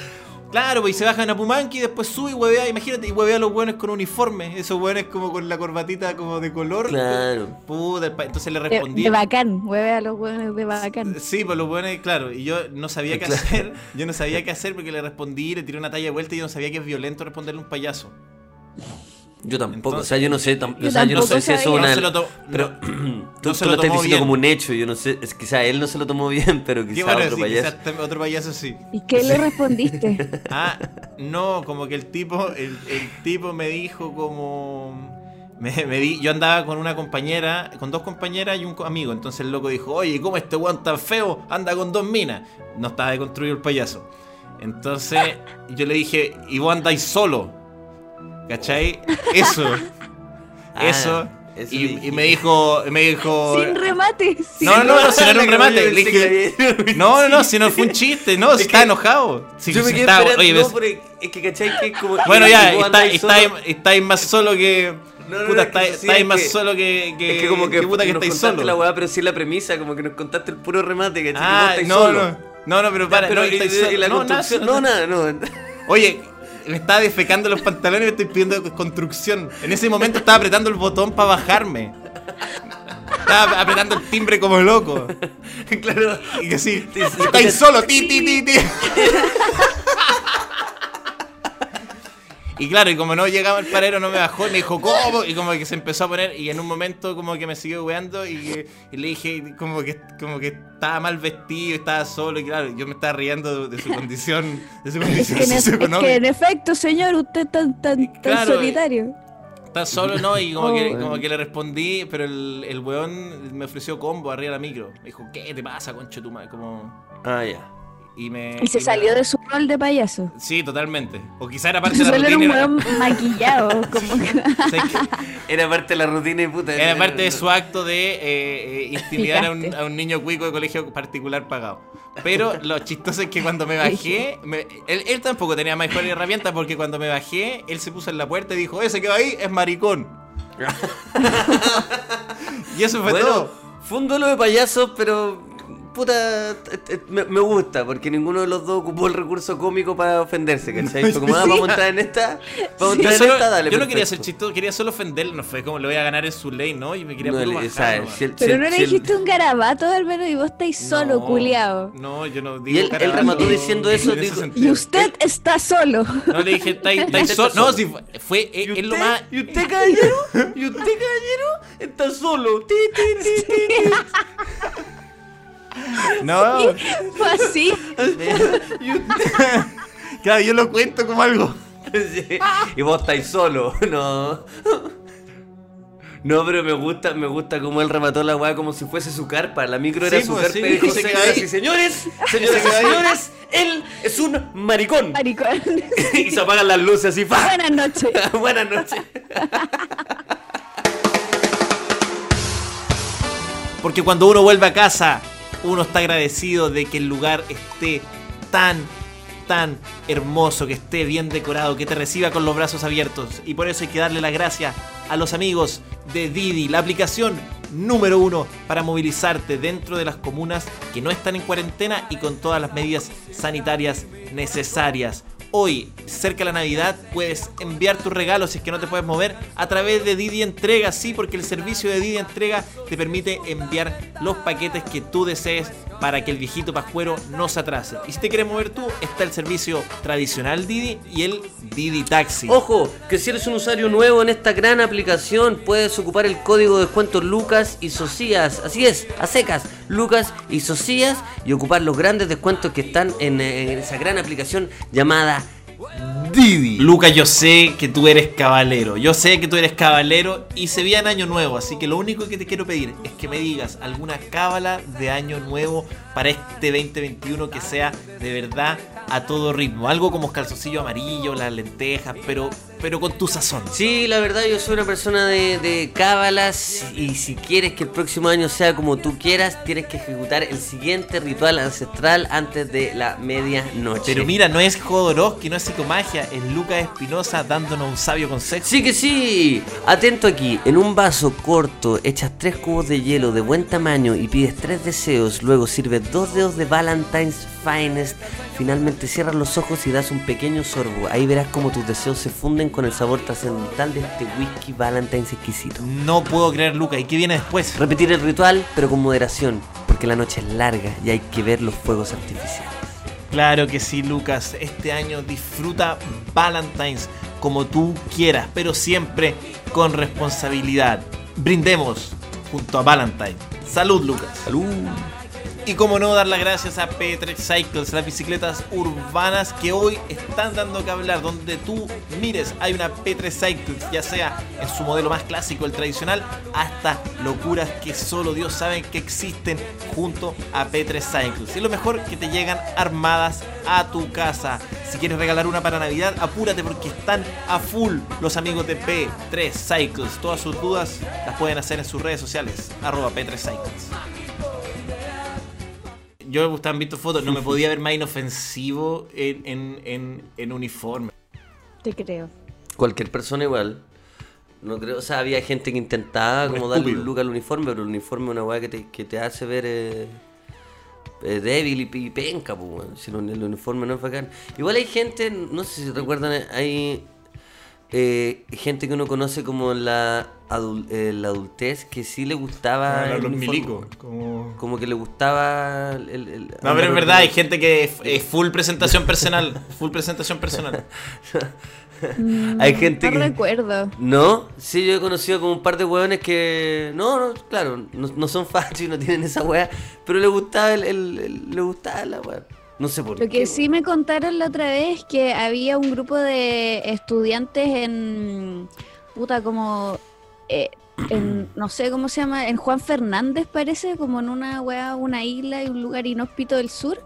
[SPEAKER 1] Claro, pues y se baja en Apumanqui y después sube y huevea, imagínate, y huevea a los buenos con uniforme, esos buenos como con la corbatita como de color.
[SPEAKER 2] Claro.
[SPEAKER 1] Puta, entonces le
[SPEAKER 4] de,
[SPEAKER 1] respondí.
[SPEAKER 4] de bacán. Hueve a los hueones de bacán.
[SPEAKER 1] Sí, pues los buenos, claro, y yo no sabía qué
[SPEAKER 2] Claro.
[SPEAKER 1] hacer, yo no sabía qué hacer porque le respondí, le tiré una talla de vuelta y yo no sabía que es violento responderle a un payaso.
[SPEAKER 2] Yo tampoco,
[SPEAKER 1] Entonces-
[SPEAKER 2] o sea, yo no sé, tam-
[SPEAKER 4] Yo
[SPEAKER 2] o sea, yo no sé si eso es una...
[SPEAKER 1] No
[SPEAKER 2] pero
[SPEAKER 1] no-
[SPEAKER 2] tú,
[SPEAKER 1] no se
[SPEAKER 2] tú
[SPEAKER 1] lo
[SPEAKER 2] lo estás diciendo
[SPEAKER 1] bien.
[SPEAKER 2] como un hecho, yo no sé, es, quizá él no se lo tomó bien, pero quizá
[SPEAKER 1] bueno,
[SPEAKER 2] otro
[SPEAKER 1] sí,
[SPEAKER 2] payaso.
[SPEAKER 1] quizás tam- otro payaso sí.
[SPEAKER 4] ¿Y qué le respondiste?
[SPEAKER 1] Ah, no, como que el tipo, el, el tipo me dijo como... Me, me di, yo andaba con una compañera, con dos compañeras y un amigo. Entonces el loco dijo, oye, ¿cómo este weón tan feo anda con dos minas? No estaba deconstruido el payaso. Entonces yo le dije, y vos andáis solo. ¿Cachai? Eso,
[SPEAKER 2] Ah,
[SPEAKER 1] eso.
[SPEAKER 2] eso
[SPEAKER 1] y, y me dijo, me dijo...
[SPEAKER 4] Sin remate. sin
[SPEAKER 1] No, no, no, si no era un remate. Le
[SPEAKER 2] que
[SPEAKER 1] dije, no, no, no, si no fue un chiste, no, si
[SPEAKER 2] Es
[SPEAKER 1] está
[SPEAKER 2] que-
[SPEAKER 1] enojado. Si,
[SPEAKER 2] Yo me quedé
[SPEAKER 1] está- oye,
[SPEAKER 2] no,
[SPEAKER 1] ves-
[SPEAKER 2] es que cachai que como...
[SPEAKER 1] Bueno, ya, está, estáis, estáis más solo que.
[SPEAKER 2] No, no,
[SPEAKER 1] puta,
[SPEAKER 2] no, es que
[SPEAKER 1] estáis,
[SPEAKER 2] eso sí,
[SPEAKER 1] estáis
[SPEAKER 2] es
[SPEAKER 1] más
[SPEAKER 2] que-
[SPEAKER 1] solo que. que
[SPEAKER 2] es que como que,
[SPEAKER 1] puta que
[SPEAKER 2] nos
[SPEAKER 1] estáis
[SPEAKER 2] contaste
[SPEAKER 1] solo.
[SPEAKER 2] la weá, pero sí la premisa, como que nos contaste el puro remate, ¿cachai?
[SPEAKER 1] ah,
[SPEAKER 2] que
[SPEAKER 1] no,
[SPEAKER 2] solo.
[SPEAKER 1] no. No, no, pero
[SPEAKER 2] Ya,
[SPEAKER 1] para,
[SPEAKER 2] pero
[SPEAKER 1] no,
[SPEAKER 2] y-
[SPEAKER 1] estáis
[SPEAKER 2] y
[SPEAKER 1] solo.
[SPEAKER 2] la
[SPEAKER 1] No, nada,
[SPEAKER 2] construcción, no, nada, no.
[SPEAKER 1] Oye, me estaba defecando los pantalones y me estoy pidiendo construcción. En ese momento estaba apretando el botón para bajarme. estaba apretando el timbre como loco.
[SPEAKER 2] claro.
[SPEAKER 1] Y que sí, estáis solo, ti, ti, ti, ti. Y claro, y como no llegaba el parero, no me bajó, me dijo, ¿cómo? Y como que se empezó a poner, y en un momento como que me siguió weando y, y le dije como que, como que estaba mal vestido, estaba solo, y claro, yo me estaba riendo de, de su condición, de su
[SPEAKER 4] Es
[SPEAKER 1] condición
[SPEAKER 4] que, en, es que en efecto, señor, usted es tan, tan, tan
[SPEAKER 1] Claro,
[SPEAKER 4] solitario.
[SPEAKER 1] Está solo, ¿no? Y como,
[SPEAKER 4] Oh,
[SPEAKER 1] que, como que le respondí, pero el, el weón me ofreció combo arriba de la micro. Me dijo, ¿qué te pasa, concho tu madre? Como...
[SPEAKER 2] Ah, ya.
[SPEAKER 1] Y, me,
[SPEAKER 4] Y se salió de su rol de payaso.
[SPEAKER 1] Sí, totalmente. O quizá era parte de la
[SPEAKER 4] Solo era un
[SPEAKER 1] rutina. era-
[SPEAKER 4] maquillado. Como que...
[SPEAKER 2] Era parte de la rutina y puta.
[SPEAKER 1] Era parte de su acto de eh, eh, intimidar a un,
[SPEAKER 4] Fijaste.
[SPEAKER 1] a un niño cuico de colegio particular pagado. Pero lo chistoso es que cuando me bajé, me- él, él tampoco tenía mejor herramienta porque cuando me bajé, él se puso en la puerta y dijo, ese que va ahí es maricón. y eso fue
[SPEAKER 2] Bueno,
[SPEAKER 1] todo.
[SPEAKER 2] fue un duelo de payasos, pero. Puta, me, me gusta, porque ninguno de los dos ocupó el recurso cómico para ofenderse, ¿cachai? Fue como, ah, vamos a entrar en esta, vamos a
[SPEAKER 1] Yo,
[SPEAKER 2] entrar en esta, dale.
[SPEAKER 1] yo no quería ser chistoso, quería solo ofenderlo, no fue como le voy a ganar en su ley, ¿no? Y me quería
[SPEAKER 2] No, el-
[SPEAKER 1] bajar,
[SPEAKER 4] Pero
[SPEAKER 2] si
[SPEAKER 4] no
[SPEAKER 2] el-
[SPEAKER 4] le
[SPEAKER 2] si
[SPEAKER 4] dijiste un garabato, Álvaro, y vos estáis solo,
[SPEAKER 1] No,
[SPEAKER 4] culiao.
[SPEAKER 1] No, yo no digo
[SPEAKER 2] Y él- él remató diciendo eso,
[SPEAKER 1] sentido.
[SPEAKER 4] Y usted está solo.
[SPEAKER 1] No le dije, está, está
[SPEAKER 2] Usted
[SPEAKER 1] solo. No, si fue, fue
[SPEAKER 2] ¿Y
[SPEAKER 1] es,
[SPEAKER 2] usted,
[SPEAKER 1] lo más.
[SPEAKER 2] ¿Y usted, caballero? ¿Y usted, caballero? Está solo. Ti, ti, ti, ti, ti.
[SPEAKER 1] No,
[SPEAKER 4] Fue así.
[SPEAKER 1] Claro, yo lo cuento como algo.
[SPEAKER 2] Sí. Y vos estáis solo, no. No, pero me gusta, me gusta cómo él remató la weá como si fuese su carpa. La micro era
[SPEAKER 1] Sí,
[SPEAKER 2] su
[SPEAKER 1] pues,
[SPEAKER 2] carpa
[SPEAKER 1] sí,
[SPEAKER 2] y y señores, señoras y señores, él es un maricón.
[SPEAKER 4] Maricón.
[SPEAKER 2] y se apagan las luces así, ¡fa!
[SPEAKER 4] Buenas noches.
[SPEAKER 2] Buenas noches.
[SPEAKER 1] Porque cuando uno vuelve a casa, uno está agradecido de que el lugar esté tan, tan hermoso, que esté bien decorado, que te reciba con los brazos abiertos. Y por eso hay que darle las gracias a los amigos de Didi, la aplicación número uno para movilizarte dentro de las comunas que no están en cuarentena y con todas las medidas sanitarias necesarias. Hoy, cerca de la Navidad, puedes enviar tus regalos si es que no te puedes mover a través de Didi Entrega, sí, porque el servicio de Didi Entrega te permite enviar los paquetes que tú desees para que el viejito pascuero no se atrase. Y si te quieres mover tú, está el servicio tradicional Didi y el Didi Taxi.
[SPEAKER 2] Ojo, que si eres un usuario nuevo en esta gran aplicación, puedes ocupar el código de descuento Lucas y Socias. Así es, a secas, Lucas y Socias, y ocupar los grandes descuentos que están en, eh, en esa gran aplicación llamada Didi.
[SPEAKER 1] Lucas, yo sé que tú eres caballero. Yo sé que tú eres caballero y se viene año nuevo. Así que lo único que te quiero pedir es que me digas alguna cábala de año nuevo para este 2021 que sea de verdad a todo ritmo. Algo como calzoncillo amarillo, las lentejas, pero, pero con tu sazón.
[SPEAKER 2] Sí, la verdad yo soy una persona de, de cábalas y si quieres que el próximo año sea como tú quieras, tienes que ejecutar el siguiente ritual ancestral antes de la medianoche.
[SPEAKER 1] Pero mira, no es Jodorowsky, no es psicomagia, es Lucas Espinosa dándonos un sabio consejo.
[SPEAKER 2] Sí que sí. Atento aquí, en un vaso corto echas tres cubos de hielo de buen tamaño y pides tres deseos, luego sirves dos dedos de Valentine's Finest, finalmente cierras los ojos y das un pequeño sorbo. Ahí verás cómo tus deseos se funden con el sabor trascendental de este whisky Valentine's exquisito.
[SPEAKER 1] No puedo creer, Lucas. ¿Y qué viene después?
[SPEAKER 2] Repetir el ritual, pero con moderación, porque la noche es larga y hay que ver los fuegos artificiales.
[SPEAKER 1] Claro que sí, Lucas. Este año disfruta Valentine's como tú quieras, pero siempre con responsabilidad. Brindemos junto a Valentine. Salud, Lucas.
[SPEAKER 2] ¡Salud!
[SPEAKER 1] Y como no, dar las gracias a P3 Cycles, las bicicletas urbanas que hoy están dando que hablar. Donde tú mires, hay una P3 Cycles, ya sea en su modelo más clásico, el tradicional, hasta locuras que solo Dios sabe que existen junto a P3 Cycles. Y lo mejor, que te llegan armadas a tu casa. Si quieres regalar una para Navidad, apúrate porque están a full los amigos de P3 Cycles. Todas sus dudas las pueden hacer en sus redes sociales, arroba P3 Cycles yo me gustaban visto fotos, no me podía ver más inofensivo en, en, en, en uniforme.
[SPEAKER 4] Te creo.
[SPEAKER 2] Cualquier persona igual. No creo, o sea, había gente que intentaba como darle un look al uniforme, pero el uniforme es una weá que te, que te hace ver eh, eh, débil y, y penca, pues, weón. Si no, el uniforme no es bacán. Igual hay gente, no sé si recuerdan, hay. Eh, gente que uno conoce como la, adul- eh, la adultez que sí le gustaba.
[SPEAKER 1] Ah,
[SPEAKER 2] el
[SPEAKER 1] los milicos. Como...
[SPEAKER 2] Como que le gustaba el. el-
[SPEAKER 1] No, pero es verdad, hay gente que es, es full presentación personal. Full presentación personal.
[SPEAKER 2] Hay gente
[SPEAKER 4] no
[SPEAKER 2] que.
[SPEAKER 4] recuerdo.
[SPEAKER 2] No, sí, yo he conocido como un par de hueones que. No, no, claro, no, no son fachos y no tienen esa weá. Pero le gustaba el, el- el- le gustaba la weá. No sé por
[SPEAKER 4] Lo
[SPEAKER 2] qué.
[SPEAKER 4] que sí me contaron la otra vez que había un grupo de estudiantes en puta como eh, en no sé cómo se llama, en Juan Fernández parece, como en una weá, una isla y un lugar inhóspito del sur.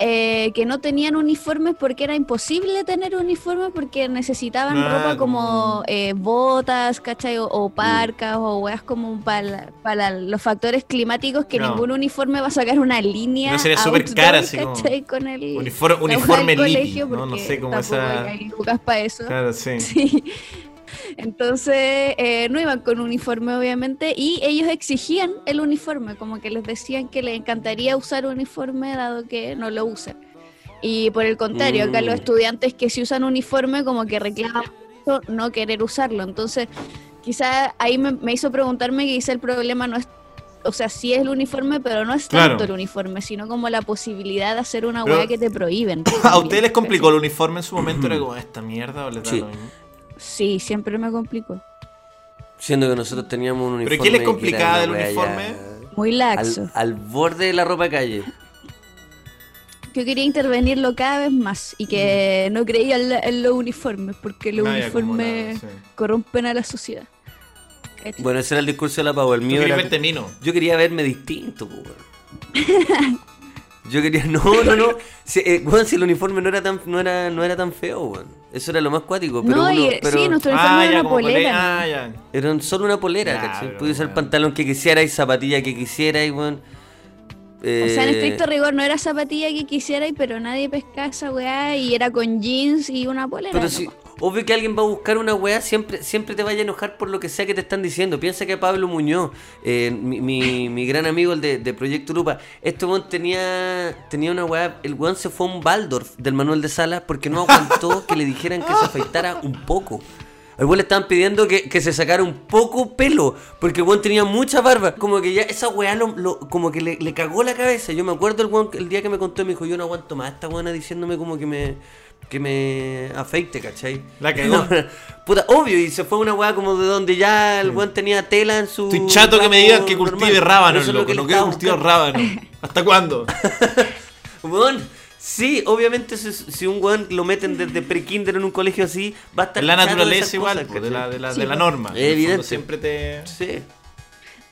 [SPEAKER 4] Eh, que no tenían uniformes porque era imposible tener uniformes porque necesitaban ropa como eh, botas, ¿cachai? O, o parcas o weas como para, para los factores climáticos que
[SPEAKER 1] No.
[SPEAKER 4] ningún uniforme va a sacar una línea.
[SPEAKER 1] No, sería súper cara, así como-
[SPEAKER 4] ¿cachai? Con el,
[SPEAKER 1] Uniforme, uniforme Lipi,
[SPEAKER 4] colegio,
[SPEAKER 1] ¿no? No sé cómo esa.
[SPEAKER 4] hay lucas para eso.
[SPEAKER 1] Claro, sí.
[SPEAKER 4] Sí. Entonces eh, no iban con uniforme obviamente y ellos exigían el uniforme, como que les decían que les encantaría usar uniforme dado que no lo usan. Y por el contrario, acá
[SPEAKER 2] Mm.
[SPEAKER 4] los estudiantes que sí usan uniforme como que reclaman mucho no querer usarlo. Entonces quizá ahí me, me hizo preguntarme que quizá el problema no es, o sea, sí es el uniforme, pero no es
[SPEAKER 1] Claro.
[SPEAKER 4] tanto el uniforme, sino como la posibilidad de hacer una weá que te prohíben.
[SPEAKER 1] ¿A ustedes les complicó el uniforme en su momento? ¿Era como esta mierda o les da
[SPEAKER 2] Sí.
[SPEAKER 1] lo mismo?
[SPEAKER 4] Sí, siempre me complicó.
[SPEAKER 2] Siendo que nosotros teníamos un uniforme.
[SPEAKER 1] ¿Pero qué les complicaba del uniforme?
[SPEAKER 2] ya
[SPEAKER 4] Muy laxo.
[SPEAKER 2] Al, al borde de la ropa calle.
[SPEAKER 4] Yo quería intervenirlo cada vez más y que no creía en, la- en los uniformes, porque los uniformes
[SPEAKER 1] sí.
[SPEAKER 4] corrompen a la sociedad.
[SPEAKER 2] Bueno, ese era el discurso de la Pau. El mío era.
[SPEAKER 1] verte mino.
[SPEAKER 2] Yo quería verme distinto, weón. Yo quería. No, no, no. Si, eh, si el uniforme no era tan, no era, no era tan feo, weón. Eso era lo más cuático. Pero
[SPEAKER 4] no,
[SPEAKER 2] uno,
[SPEAKER 4] y,
[SPEAKER 2] pero
[SPEAKER 4] sí, nuestro uniforme
[SPEAKER 1] Ah,
[SPEAKER 4] era
[SPEAKER 1] ya,
[SPEAKER 4] una polera.
[SPEAKER 1] polera. Ah, ya.
[SPEAKER 2] Eran solo una polera,
[SPEAKER 1] Ya,
[SPEAKER 2] ¿cachai? Podía usar el
[SPEAKER 1] weón.
[SPEAKER 2] pantalón que quisiera y zapatilla que quisiera y weón.
[SPEAKER 4] O sea, en
[SPEAKER 2] Eh,
[SPEAKER 4] estricto rigor no era zapatilla que quisiera, pero nadie pescaba esa weá y era con jeans y una polera.
[SPEAKER 2] Pero
[SPEAKER 4] ¿no?
[SPEAKER 2] si, obvio que alguien va a buscar una weá, siempre, siempre te vaya a enojar por lo que sea que te están diciendo. Piensa que Pablo Muñoz, eh, mi, mi, gran amigo, el de, de Proyecto Lupa, este weón tenía, tenía una weá, el weón se fue a un Baldorf del Manuel de Salas porque no aguantó que le dijeran que se afeitara un poco. Al weón le estaban pidiendo que, que se sacara un poco pelo, porque el weón tenía mucha barba. Como que ya esa weá lo, lo- como que le, le cagó la cabeza. Yo me acuerdo el weón el día que me contó, me dijo, yo no aguanto más esta weona diciéndome como que me, que me afeite, ¿cachai?
[SPEAKER 1] La cagó.
[SPEAKER 2] Puta, obvio, y se fue una weá como de donde ya el weón tenía tela en su.
[SPEAKER 1] Estoy chato que me digan que cultive
[SPEAKER 2] normal.
[SPEAKER 1] rábano,
[SPEAKER 2] Eso es lo
[SPEAKER 1] loco.
[SPEAKER 2] que
[SPEAKER 1] No quiero cultivar
[SPEAKER 2] buscando.
[SPEAKER 1] rábano. ¿Hasta cuándo?
[SPEAKER 2] Weón, sí, obviamente si, si un weón lo meten desde pre-kinder en un colegio así, va a estar
[SPEAKER 1] Es la naturaleza
[SPEAKER 2] esas
[SPEAKER 1] igual,
[SPEAKER 2] cosas,
[SPEAKER 1] de, la, de, la,
[SPEAKER 4] Sí,
[SPEAKER 1] de la norma. Fondo
[SPEAKER 2] Evidente.
[SPEAKER 1] Siempre te.
[SPEAKER 2] Sí.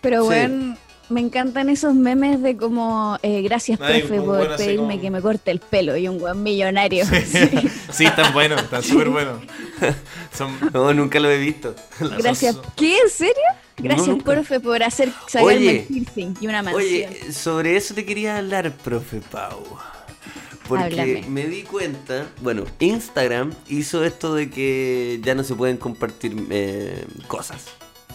[SPEAKER 4] Pero
[SPEAKER 2] Sí.
[SPEAKER 4] Bueno, me encantan esos memes de como, eh, gracias
[SPEAKER 1] Ay,
[SPEAKER 4] profe por
[SPEAKER 1] bueno,
[SPEAKER 4] pedirme
[SPEAKER 1] como-
[SPEAKER 4] que me corte el pelo y un weón millonario. Sí.
[SPEAKER 1] Sí, están buenos, están súper buenos. Son.
[SPEAKER 2] No, nunca lo he visto.
[SPEAKER 4] Gracias.
[SPEAKER 1] son-
[SPEAKER 4] ¿Qué? ¿En serio? Gracias, profe, por hacer sacarme
[SPEAKER 2] Oye,
[SPEAKER 4] el piercing y una mansión.
[SPEAKER 2] Oye, sobre eso te quería hablar, profe Pau. Porque
[SPEAKER 4] Háblame.
[SPEAKER 2] me di cuenta, bueno, Instagram hizo esto de que ya no se pueden compartir eh, cosas,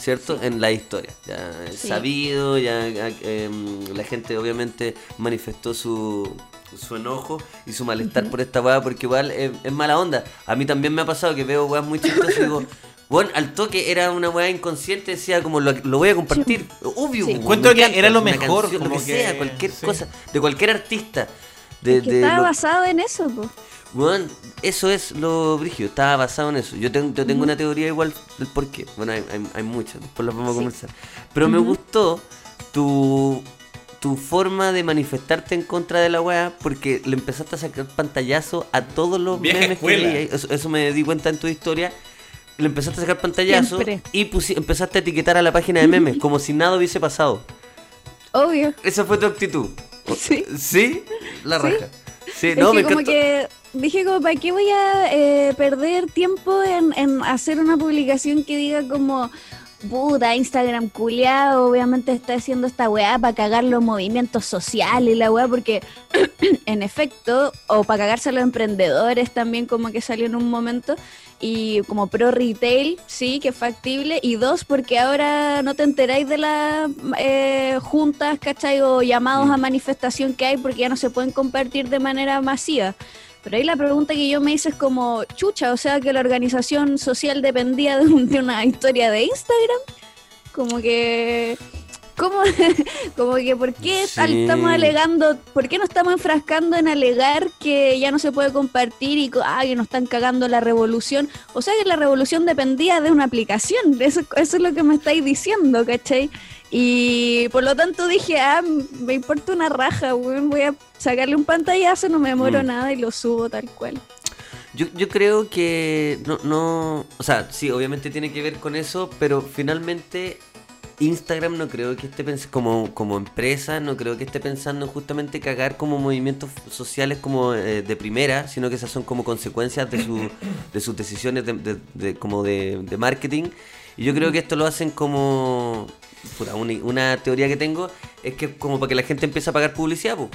[SPEAKER 2] ¿cierto? En la historia. Ya es
[SPEAKER 4] Sí.
[SPEAKER 2] sabido, ya em, la gente obviamente manifestó su, su enojo y su malestar por esta weá, porque igual es, es mala onda. A mí también me ha pasado que veo weas muy chistosas y digo, bueno, al toque era una weá inconsciente, decía como lo, lo voy a compartir. Obvio,
[SPEAKER 4] Sí.
[SPEAKER 1] Encuentro que era lo mejor,
[SPEAKER 2] canción, lo
[SPEAKER 1] como
[SPEAKER 2] que sea, cualquier
[SPEAKER 1] sí.
[SPEAKER 2] cosa, de cualquier artista. De,
[SPEAKER 4] Es que
[SPEAKER 2] de
[SPEAKER 4] estaba
[SPEAKER 2] lo-
[SPEAKER 4] basado en eso, po.
[SPEAKER 2] Weón, eso es lo brígido, estaba basado en eso. Yo tengo, yo tengo una teoría igual del por qué. Bueno, hay, hay, hay muchas, después las vamos a
[SPEAKER 4] Sí.
[SPEAKER 2] conversar. Pero me gustó tu, tu forma de manifestarte en contra de la weá porque le empezaste a sacar pantallazo a todos los
[SPEAKER 1] Vieja
[SPEAKER 2] memes
[SPEAKER 1] escuela.
[SPEAKER 2] que veías. Eso, eso me di cuenta en tu historia. Le empezaste a sacar pantallazo
[SPEAKER 4] Siempre.
[SPEAKER 2] y empezaste a etiquetar a la página de memes como si nada hubiese pasado.
[SPEAKER 4] Obvio.
[SPEAKER 2] Esa fue tu actitud.
[SPEAKER 4] Sí.
[SPEAKER 2] ¿Sí? La
[SPEAKER 4] Sí.
[SPEAKER 2] raja. Sí,
[SPEAKER 4] Es
[SPEAKER 2] no,
[SPEAKER 4] que
[SPEAKER 2] me
[SPEAKER 4] como
[SPEAKER 2] encantó.
[SPEAKER 4] que dije como, ¿para qué voy a eh, perder tiempo en, en hacer una publicación que diga como, puta, Instagram culiado, obviamente está haciendo esta weá para cagar los movimientos sociales y la weá, porque en efecto, o para cagarse a los emprendedores también como que salió en un momento, y como pro retail, sí, que es factible, y dos, porque ahora no te enteráis de las eh, juntas, ¿cachai? O llamados
[SPEAKER 2] Mm.
[SPEAKER 4] a manifestación que hay porque ya no se pueden compartir de manera masiva. Pero ahí la pregunta que yo me hice es como, chucha, o sea que la organización social dependía de, un- de una historia de Instagram. Como que... ¿Cómo? Como que, ¿por qué
[SPEAKER 2] Sí.
[SPEAKER 4] estamos alegando, por qué no estamos enfrascando en alegar que ya no se puede compartir y ah, que nos están cagando la revolución? O sea que la revolución dependía de una aplicación, eso, eso es lo que me estáis diciendo, ¿cachai? Y por lo tanto dije, ah, me importa una raja, weón, voy a sacarle un pantallazo, no me demoro
[SPEAKER 2] Mm.
[SPEAKER 4] nada y lo subo tal cual.
[SPEAKER 2] Yo, yo creo que no, no, o sea, sí, obviamente tiene que ver con eso, pero finalmente Instagram no creo que esté pensando, como, como empresa, no creo que esté pensando en justamente cagar como movimientos sociales como eh, de primera, sino que esas son como consecuencias de, su, de sus decisiones de, de- de- como de, de marketing. Y yo creo que esto lo hacen como, puta, una, una teoría que tengo, es que es como para que la gente empiece a pagar publicidad, po,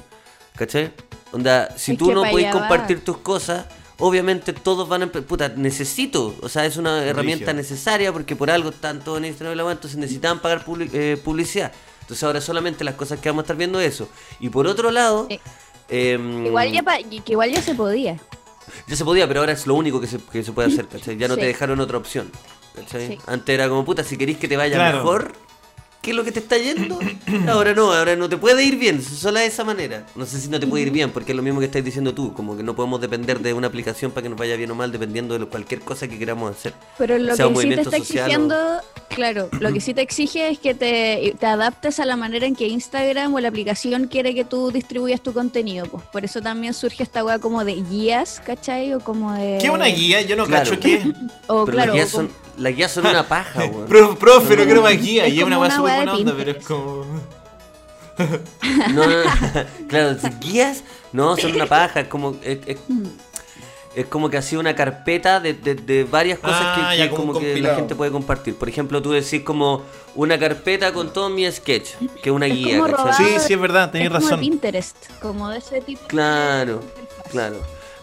[SPEAKER 2] ¿cachai? Onda, si
[SPEAKER 4] Es
[SPEAKER 2] tú no puedes
[SPEAKER 4] va.
[SPEAKER 2] compartir tus cosas, obviamente todos van a... Puta, necesito, o sea, es una herramienta necesaria porque por algo están todos en Instagram y la web, entonces necesitaban pagar publi- eh, publicidad. Entonces ahora solamente las cosas que vamos a estar viendo eso. Y por otro lado...
[SPEAKER 4] Sí.
[SPEAKER 2] em,
[SPEAKER 4] Igual ya, pa- que igual ya se podía.
[SPEAKER 2] ya se podía, pero ahora es lo único que se, que se puede hacer, ¿cachai? Ya no
[SPEAKER 4] Sí.
[SPEAKER 2] te dejaron otra opción.
[SPEAKER 4] Sí.
[SPEAKER 2] Antes era como, puta, si queréis que te vaya
[SPEAKER 1] Claro.
[SPEAKER 2] mejor, ¿qué es lo que te está yendo? Ahora no, ahora no te puede ir bien, solo de esa manera. No sé si no te puede ir bien, porque es lo mismo que estás diciendo tú, como que no podemos depender de una aplicación para que nos vaya bien o mal, dependiendo de lo- cualquier cosa que queramos hacer.
[SPEAKER 4] Pero lo
[SPEAKER 2] sea
[SPEAKER 4] que sí te está
[SPEAKER 2] o-
[SPEAKER 4] exigiendo, claro, lo que sí te exige es que te, te adaptes a la manera en que Instagram o la aplicación quiere que tú distribuyas tu contenido. Pues por eso también surge esta weá como de guías, ¿cachai? O como de.
[SPEAKER 1] ¿Qué una guía? Yo no
[SPEAKER 2] Claro.
[SPEAKER 1] cacho qué.
[SPEAKER 4] O
[SPEAKER 2] pero
[SPEAKER 4] claro,
[SPEAKER 2] las, guías
[SPEAKER 4] o como-
[SPEAKER 2] son, las guías son una paja, weón.
[SPEAKER 1] Pro- profe, no quiero más guía.
[SPEAKER 4] Es
[SPEAKER 1] Y es una
[SPEAKER 4] como
[SPEAKER 1] weá súper buena onda, pero es como.
[SPEAKER 2] No, no, no. claro, guías, no, son una paja, es como... es- es-. Es como que ha sido una carpeta de, de- de varias cosas
[SPEAKER 1] Ah,
[SPEAKER 2] que,
[SPEAKER 1] como
[SPEAKER 2] como que la gente puede compartir. Por ejemplo, tú decís como una carpeta con todo mi sketch, que es una
[SPEAKER 4] Es
[SPEAKER 2] guía,
[SPEAKER 4] como
[SPEAKER 1] Sí, sí, es verdad,
[SPEAKER 4] como de
[SPEAKER 1] razón.
[SPEAKER 4] Pinterest, como de ese tipo.
[SPEAKER 2] Claro, claro.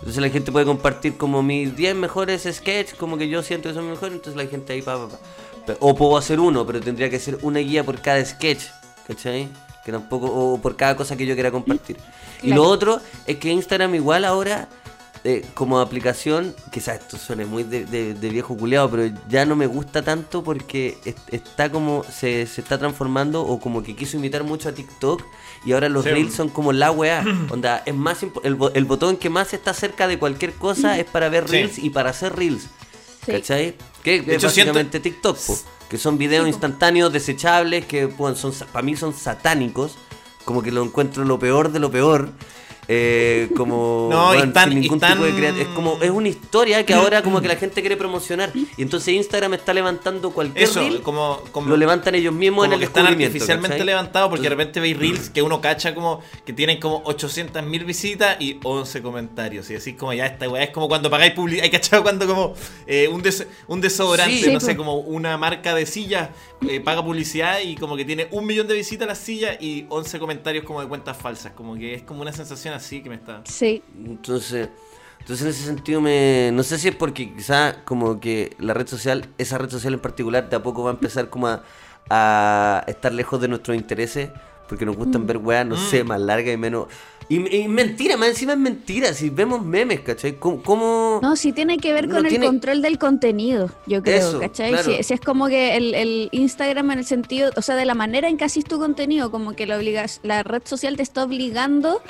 [SPEAKER 2] Entonces la gente puede compartir como mis 10 mejores sketches, como que yo siento que son mejores, entonces la gente ahí pa, pa, pa. O puedo hacer uno, pero tendría que ser una guía por cada sketch, ¿cachai? Que tampoco, o por cada cosa que yo quiera compartir. Y lo otro es que Instagram igual ahora, eh, como aplicación, quizás esto suene muy de, de- de viejo culeado, pero ya no me gusta tanto porque es- está como, se, se está transformando o como que quiso imitar mucho a TikTok y ahora los
[SPEAKER 1] Sí.
[SPEAKER 2] reels son como la weá. Onda, es más el, el botón que más está cerca de cualquier cosa es para ver
[SPEAKER 1] Sí.
[SPEAKER 2] reels y para hacer reels.
[SPEAKER 4] Sí.
[SPEAKER 2] ¿Cachai? Que
[SPEAKER 1] De
[SPEAKER 2] es
[SPEAKER 1] hecho, siento-
[SPEAKER 2] básicamente TikTok, po, que son videos instantáneos, desechables, que bueno, son para mí son satánicos, como que lo encuentro lo peor de lo peor. Eh, como
[SPEAKER 1] No,
[SPEAKER 2] bueno, sin
[SPEAKER 1] y
[SPEAKER 2] ningún tipo de es como es una historia que ahora como que la gente quiere promocionar. Y entonces Instagram está levantando cualquier
[SPEAKER 1] Eso,
[SPEAKER 2] reel
[SPEAKER 1] como, como,
[SPEAKER 2] lo levantan ellos mismos en el
[SPEAKER 1] que están artificialmente levantados porque de repente veis reels que uno cacha como que tienen como 800 mil visitas y 11 comentarios. Y así como ya esta weá es como cuando pagáis publicidad hay cachado cuando como eh, un, des- un desodorante
[SPEAKER 2] Sí.
[SPEAKER 1] no
[SPEAKER 4] Sí,
[SPEAKER 1] sé como una marca de sillas eh, paga publicidad y como que tiene un millón de visitas la silla y 11 comentarios como de cuentas falsas como que es como una sensación así que me está
[SPEAKER 4] Sí,
[SPEAKER 2] Entonces, entonces en ese sentido me no sé si es porque quizá como que la red social, esa red social en particular de a poco va a empezar como a, a estar lejos de nuestros intereses, porque nos gustan ver weas, no sé, más largas y menos y, y mentira, más encima es mentira, si vemos memes, ¿cachai? ¿Cómo, cómo-
[SPEAKER 4] No, sí tiene que ver
[SPEAKER 2] No
[SPEAKER 4] con
[SPEAKER 2] tiene-
[SPEAKER 4] el control del contenido, yo creo,
[SPEAKER 2] Eso,
[SPEAKER 4] ¿cachai?
[SPEAKER 2] claro.
[SPEAKER 4] Si, si es como que el, el Instagram en el sentido, o sea, de la manera en que haces tu contenido, como que la, obligas, la red social te está obligando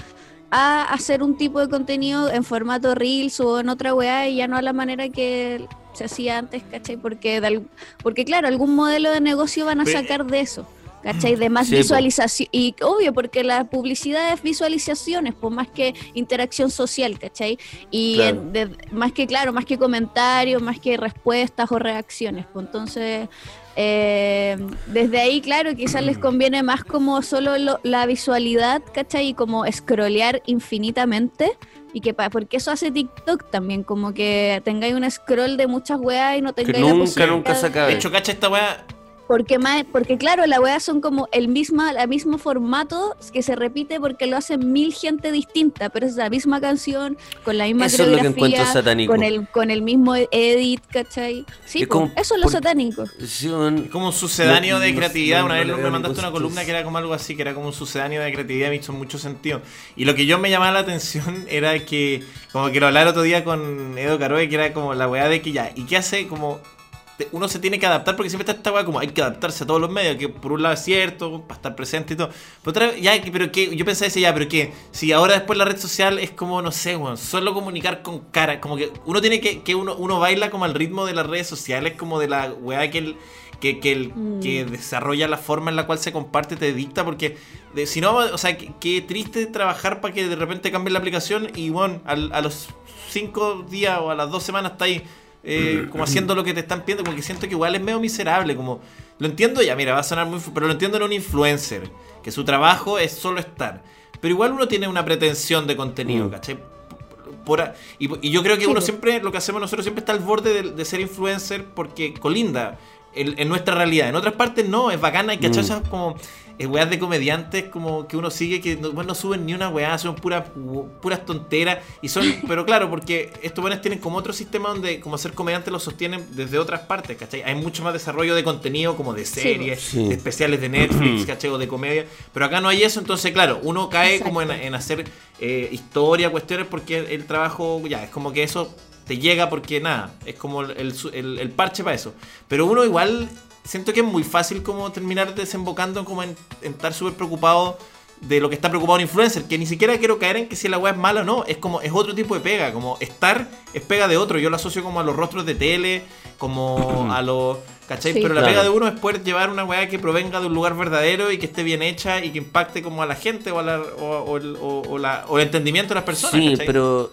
[SPEAKER 4] a hacer un tipo de contenido en formato Reels o en otra weá y ya no a la manera que se hacía antes, ¿cachai? Porque, de porque claro, algún modelo de negocio van a sacar de eso. ¿Cachai? De más
[SPEAKER 2] Sí, po.
[SPEAKER 4] visualización. Y obvio, porque la publicidad es visualizaciones, pues más que interacción social, ¿cachai? Y
[SPEAKER 2] Claro.
[SPEAKER 4] en- de- más que, claro, más que comentarios, más que respuestas o reacciones. Pues entonces, eh, desde ahí, claro, quizás les conviene más como solo lo- la visualidad, ¿cachai? Y como scrollear infinitamente. Y que pa- porque eso hace TikTok también, como que tengáis un scroll de muchas weas y no
[SPEAKER 2] que
[SPEAKER 4] tengáis la
[SPEAKER 2] nunca,
[SPEAKER 4] posibilidad
[SPEAKER 2] nunca se
[SPEAKER 4] de-
[SPEAKER 2] acabe.
[SPEAKER 1] De hecho, cacha esta weá.
[SPEAKER 4] Porque, más, porque claro, la weá son como el misma, el mismo formato que se repite porque lo hacen mil gente distinta, pero es la misma canción, con la misma
[SPEAKER 2] Eso es lo que
[SPEAKER 4] coreografía,
[SPEAKER 2] encuentro satánico.
[SPEAKER 4] con el, con el mismo edit, ¿cachai? Sí,
[SPEAKER 2] Es
[SPEAKER 4] po,
[SPEAKER 2] como
[SPEAKER 4] eso es lo
[SPEAKER 2] por-
[SPEAKER 4] satánico.
[SPEAKER 1] Como un sucedáneo
[SPEAKER 2] No,
[SPEAKER 1] de
[SPEAKER 2] no-
[SPEAKER 1] creatividad.
[SPEAKER 2] no-
[SPEAKER 1] Una vez me mandaste una columna que era como algo así, que era como un sucedáneo de creatividad, me hizo mucho sentido. Y lo que yo me llamaba la atención era que, como que lo hablaba el otro día con Edo Caroe, que era como la weá de que ya, ¿y qué hace? Como uno se tiene que adaptar porque siempre está esta weá como hay que adaptarse a todos los medios, que por un lado es cierto, para estar presente y todo. Pero, otra, ya, pero que yo pensaba ese ya, pero que si ahora después la red social es como, no sé, weón, solo comunicar con cara, como que uno tiene que, que uno, uno baila como al ritmo de las redes sociales, como de la weá que el, que, que, el,
[SPEAKER 4] Mm.
[SPEAKER 1] que desarrolla la forma en la cual se comparte, te dicta, porque de- si no, o sea, qué, triste trabajar para que de repente cambie la aplicación y bueno, al- a los cinco días o a las dos semanas está ahí eh, como haciendo lo que te están pidiendo, como que siento que igual es medio miserable, como lo entiendo ya, mira, va a sonar muy, pero lo entiendo en un influencer, que su trabajo es solo estar, pero igual uno tiene una pretensión de contenido,
[SPEAKER 2] Mm.
[SPEAKER 1] ¿cachai? Por y, y yo creo que uno siempre, lo que hacemos nosotros siempre está al borde de, de ser influencer porque colinda en, en nuestra realidad. En otras partes no, es bacana, hay
[SPEAKER 2] Mm.
[SPEAKER 1] cachar esas como eh, weas de comediantes como que uno sigue que no, bueno, no suben ni una weá, son puras puras tonteras. Y son, pero claro, porque estos buenos tienen como otro sistema donde como ser comediante lo sostienen desde otras partes, ¿cachai? Hay mucho más desarrollo de contenido como de series,
[SPEAKER 2] Sí.
[SPEAKER 1] de especiales de Netflix, ¿cachai? O de comedia. Pero acá no hay eso, entonces claro, uno cae como en, hacer eh, historia, cuestiones, porque el, el trabajo, ya, es como que eso te llega porque nada, es como el, el- el parche para eso. Pero uno igual, siento que es muy fácil como terminar desembocando como en, en estar súper preocupado de lo que está preocupado un influencer, que ni siquiera quiero caer en que si la weá es mala o no, es como, es otro tipo de pega, como estar es pega de otro, yo lo asocio como a los rostros de tele, como a los... ¿Cachai?
[SPEAKER 4] Sí.
[SPEAKER 1] Pero la
[SPEAKER 2] Claro.
[SPEAKER 1] pega de uno es poder llevar una weá que provenga de un lugar verdadero y que esté bien hecha y que impacte como a la gente o, a la- o- o el, o- o la- o el entendimiento de las personas.
[SPEAKER 2] Sí,
[SPEAKER 1] ¿cachai?
[SPEAKER 2] pero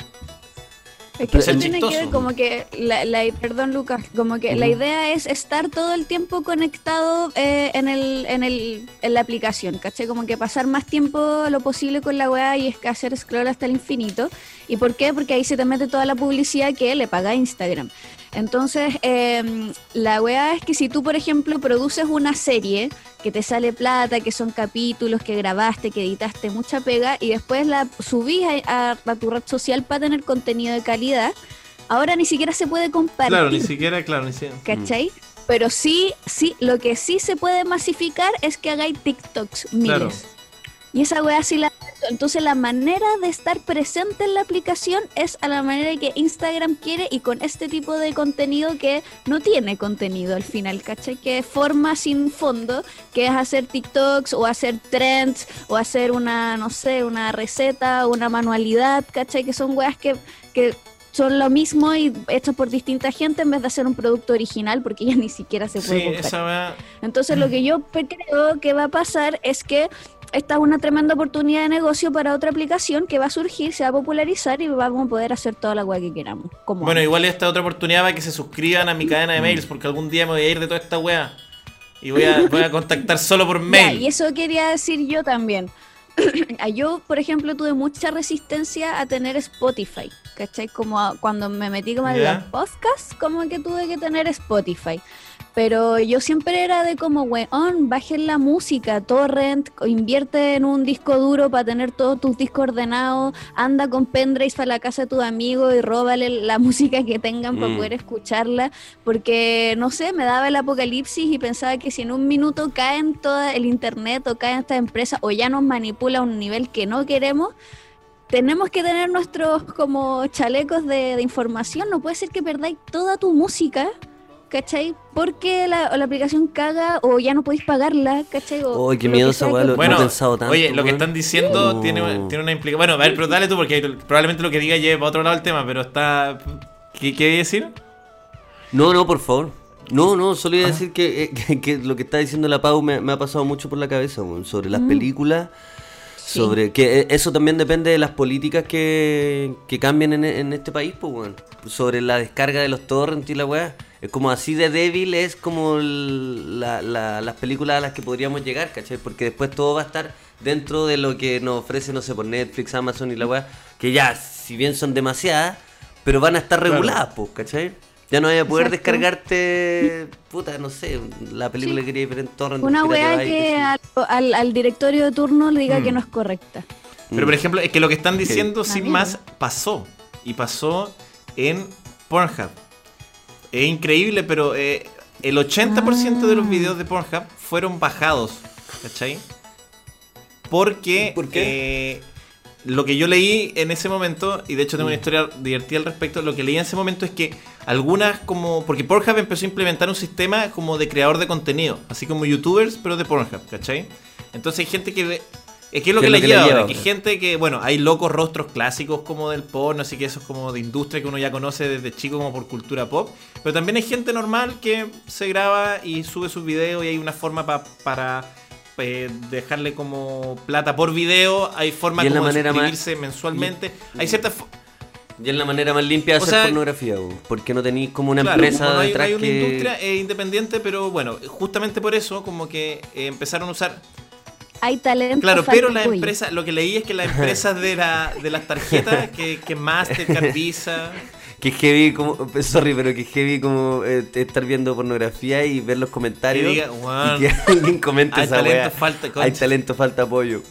[SPEAKER 4] Es que eso
[SPEAKER 1] es
[SPEAKER 4] tiene que ver como que, la, la- perdón Lucas, como que la idea es estar todo el tiempo conectado eh, en, el, en, el, en la aplicación, ¿cachai? Como que pasar más tiempo lo posible con la weá y es que hacer scroll hasta el infinito. ¿Y por qué? Porque ahí se te mete toda la publicidad que le paga Instagram. Entonces, eh, la weá es que si tú, por ejemplo, produces una serie que te sale plata, que son capítulos que grabaste, que editaste, mucha pega, y después la subís a, a- a tu red social para tener contenido de calidad, ahora ni siquiera se puede compartir.
[SPEAKER 1] Claro, ni siquiera, claro, ni siquiera.
[SPEAKER 4] ¿Cachai? Pero sí, sí, lo que sí se puede masificar es que hagáis TikToks miles.
[SPEAKER 1] Claro.
[SPEAKER 4] Y esa weá sí la... Entonces la manera de estar presente en la aplicación es a la manera que Instagram quiere y con este tipo de contenido que no tiene contenido al final, ¿cachai? Que forma sin fondo, que es hacer TikToks o hacer trends o hacer una, no sé, una receta o una manualidad, ¿cachai? Que son weas que, que son lo mismo y hechas por distinta gente en vez de hacer un producto original porque ya ni siquiera se puede
[SPEAKER 1] Sí,
[SPEAKER 4] comprar.
[SPEAKER 1] esa weá.
[SPEAKER 4] Entonces lo que yo creo que va a pasar es que esta es una tremenda oportunidad de negocio para otra aplicación que va a surgir, se va a popularizar y vamos a poder hacer toda la weá que queramos. Como
[SPEAKER 1] Bueno,
[SPEAKER 4] antes.
[SPEAKER 1] igual esta otra oportunidad para que se suscriban a mi cadena de mails, porque algún día me voy a ir de toda esta weá. Y voy a, voy a contactar solo por
[SPEAKER 4] Ya,
[SPEAKER 1] mail.
[SPEAKER 4] y eso quería decir yo también. Yo, por ejemplo, tuve mucha resistencia a tener Spotify. ¿Cachai? Como a- cuando me metí como en los podcasts, como que tuve que tener Spotify. Pero yo siempre era de como, weón, bajen la música, torrent, invierte en un disco duro para tener todos tus discos ordenados, anda con pendrives para la casa de tus amigos y róbale la música que tengan para
[SPEAKER 2] Mm.
[SPEAKER 4] poder escucharla, porque, no sé, me daba el apocalipsis y pensaba que si en un minuto caen todo el internet o caen estas empresas o ya nos manipula a un nivel que no queremos, tenemos que tener nuestros como chalecos de, de información, no puede ser que perdáis toda tu música. ¿Cachai? Porque la, o la aplicación caga o ya no podéis pagarla, ¿cachai?
[SPEAKER 2] Oh, qué miedo esa weá, lo-
[SPEAKER 1] Bueno,
[SPEAKER 2] he pensado tanto,
[SPEAKER 1] oye, lo que están diciendo
[SPEAKER 2] No.
[SPEAKER 1] tiene, tiene una implicación. Bueno, a ver, pero dale tú, porque probablemente lo que diga lleve para otro lado el tema, pero está. ¿Qué qué decir?
[SPEAKER 2] No, no, por favor. No, no, solo
[SPEAKER 1] Ah.
[SPEAKER 2] iba a decir que, eh, que, que lo que está diciendo la Pau me, me ha pasado mucho por la cabeza, weón, sobre
[SPEAKER 4] Mm.
[SPEAKER 2] las películas, sobre que eh, eso también depende de las políticas que, que cambien en, en este país, pues, weón. Sobre la descarga de los torrents y la weá. Es como así de débil es como la- la- las películas a las que podríamos llegar, ¿cachai? Porque después todo va a estar dentro de lo que nos ofrece, no sé, por Netflix, Amazon y la weá. Que ya, si bien son demasiadas, pero van a estar
[SPEAKER 1] Claro.
[SPEAKER 2] reguladas, pues, ¿cachai? Ya no vas a poder
[SPEAKER 4] Exacto.
[SPEAKER 2] descargarte, puta, no sé, la película
[SPEAKER 4] Sí.
[SPEAKER 2] que quería ver en torrent.
[SPEAKER 4] Una weá que al, al- al directorio de turno le diga
[SPEAKER 1] Mm.
[SPEAKER 4] que no es correcta.
[SPEAKER 1] Pero por ejemplo, es que lo que están diciendo sin más pasó. Y pasó en Pornhub. Es increíble, pero eh, el 80% de los
[SPEAKER 4] Ah.
[SPEAKER 1] videos de Pornhub fueron bajados. ¿Cachai? Porque
[SPEAKER 2] ¿Por qué?
[SPEAKER 1] eh, lo que yo leí en ese momento, y de hecho tengo una historia divertida al respecto, lo que leí en ese momento es que algunas como... Porque Pornhub empezó a implementar un sistema como de creador de contenido, así como youtubers, pero de Pornhub, ¿cachai? Entonces hay gente que. Es que es lo
[SPEAKER 2] ¿Qué
[SPEAKER 1] que,
[SPEAKER 2] es
[SPEAKER 1] le
[SPEAKER 2] lo que
[SPEAKER 1] lleva
[SPEAKER 2] le lleva
[SPEAKER 1] que gente que, bueno, hay locos rostros clásicos como del porno, así que eso es como de industria que uno ya conoce desde chico como por cultura pop, pero también hay gente normal que se graba y sube sus videos y hay una forma pa- para eh, dejarle como plata por video, hay forma
[SPEAKER 2] la
[SPEAKER 1] como de
[SPEAKER 2] más-
[SPEAKER 1] suscribirse mensualmente, hay ciertas... fo-
[SPEAKER 2] Y es la manera más limpia de
[SPEAKER 1] O
[SPEAKER 2] hacer
[SPEAKER 1] sea,
[SPEAKER 2] pornografía, porque no tenéis como una
[SPEAKER 1] Claro,
[SPEAKER 2] empresa
[SPEAKER 1] como hay,
[SPEAKER 2] detrás
[SPEAKER 1] hay una
[SPEAKER 2] que...
[SPEAKER 1] industria eh, independiente, pero bueno, justamente por eso como que eh, empezaron a usar
[SPEAKER 4] Hay talento.
[SPEAKER 1] Claro, pero las
[SPEAKER 4] cuy.
[SPEAKER 1] empresas, lo que leí es que las empresas de, la, de las tarjetas, que, que Mastercard, Visa,
[SPEAKER 2] Que heavy como... Sorry, pero que heavy como eh, estar viendo pornografía y ver los comentarios.
[SPEAKER 1] Que diga, "Weón,
[SPEAKER 2] y que alguien comente
[SPEAKER 1] hay
[SPEAKER 2] esa
[SPEAKER 1] talento,
[SPEAKER 2] wea.
[SPEAKER 1] falta
[SPEAKER 2] Hay
[SPEAKER 1] concha".
[SPEAKER 2] talento, falta apoyo.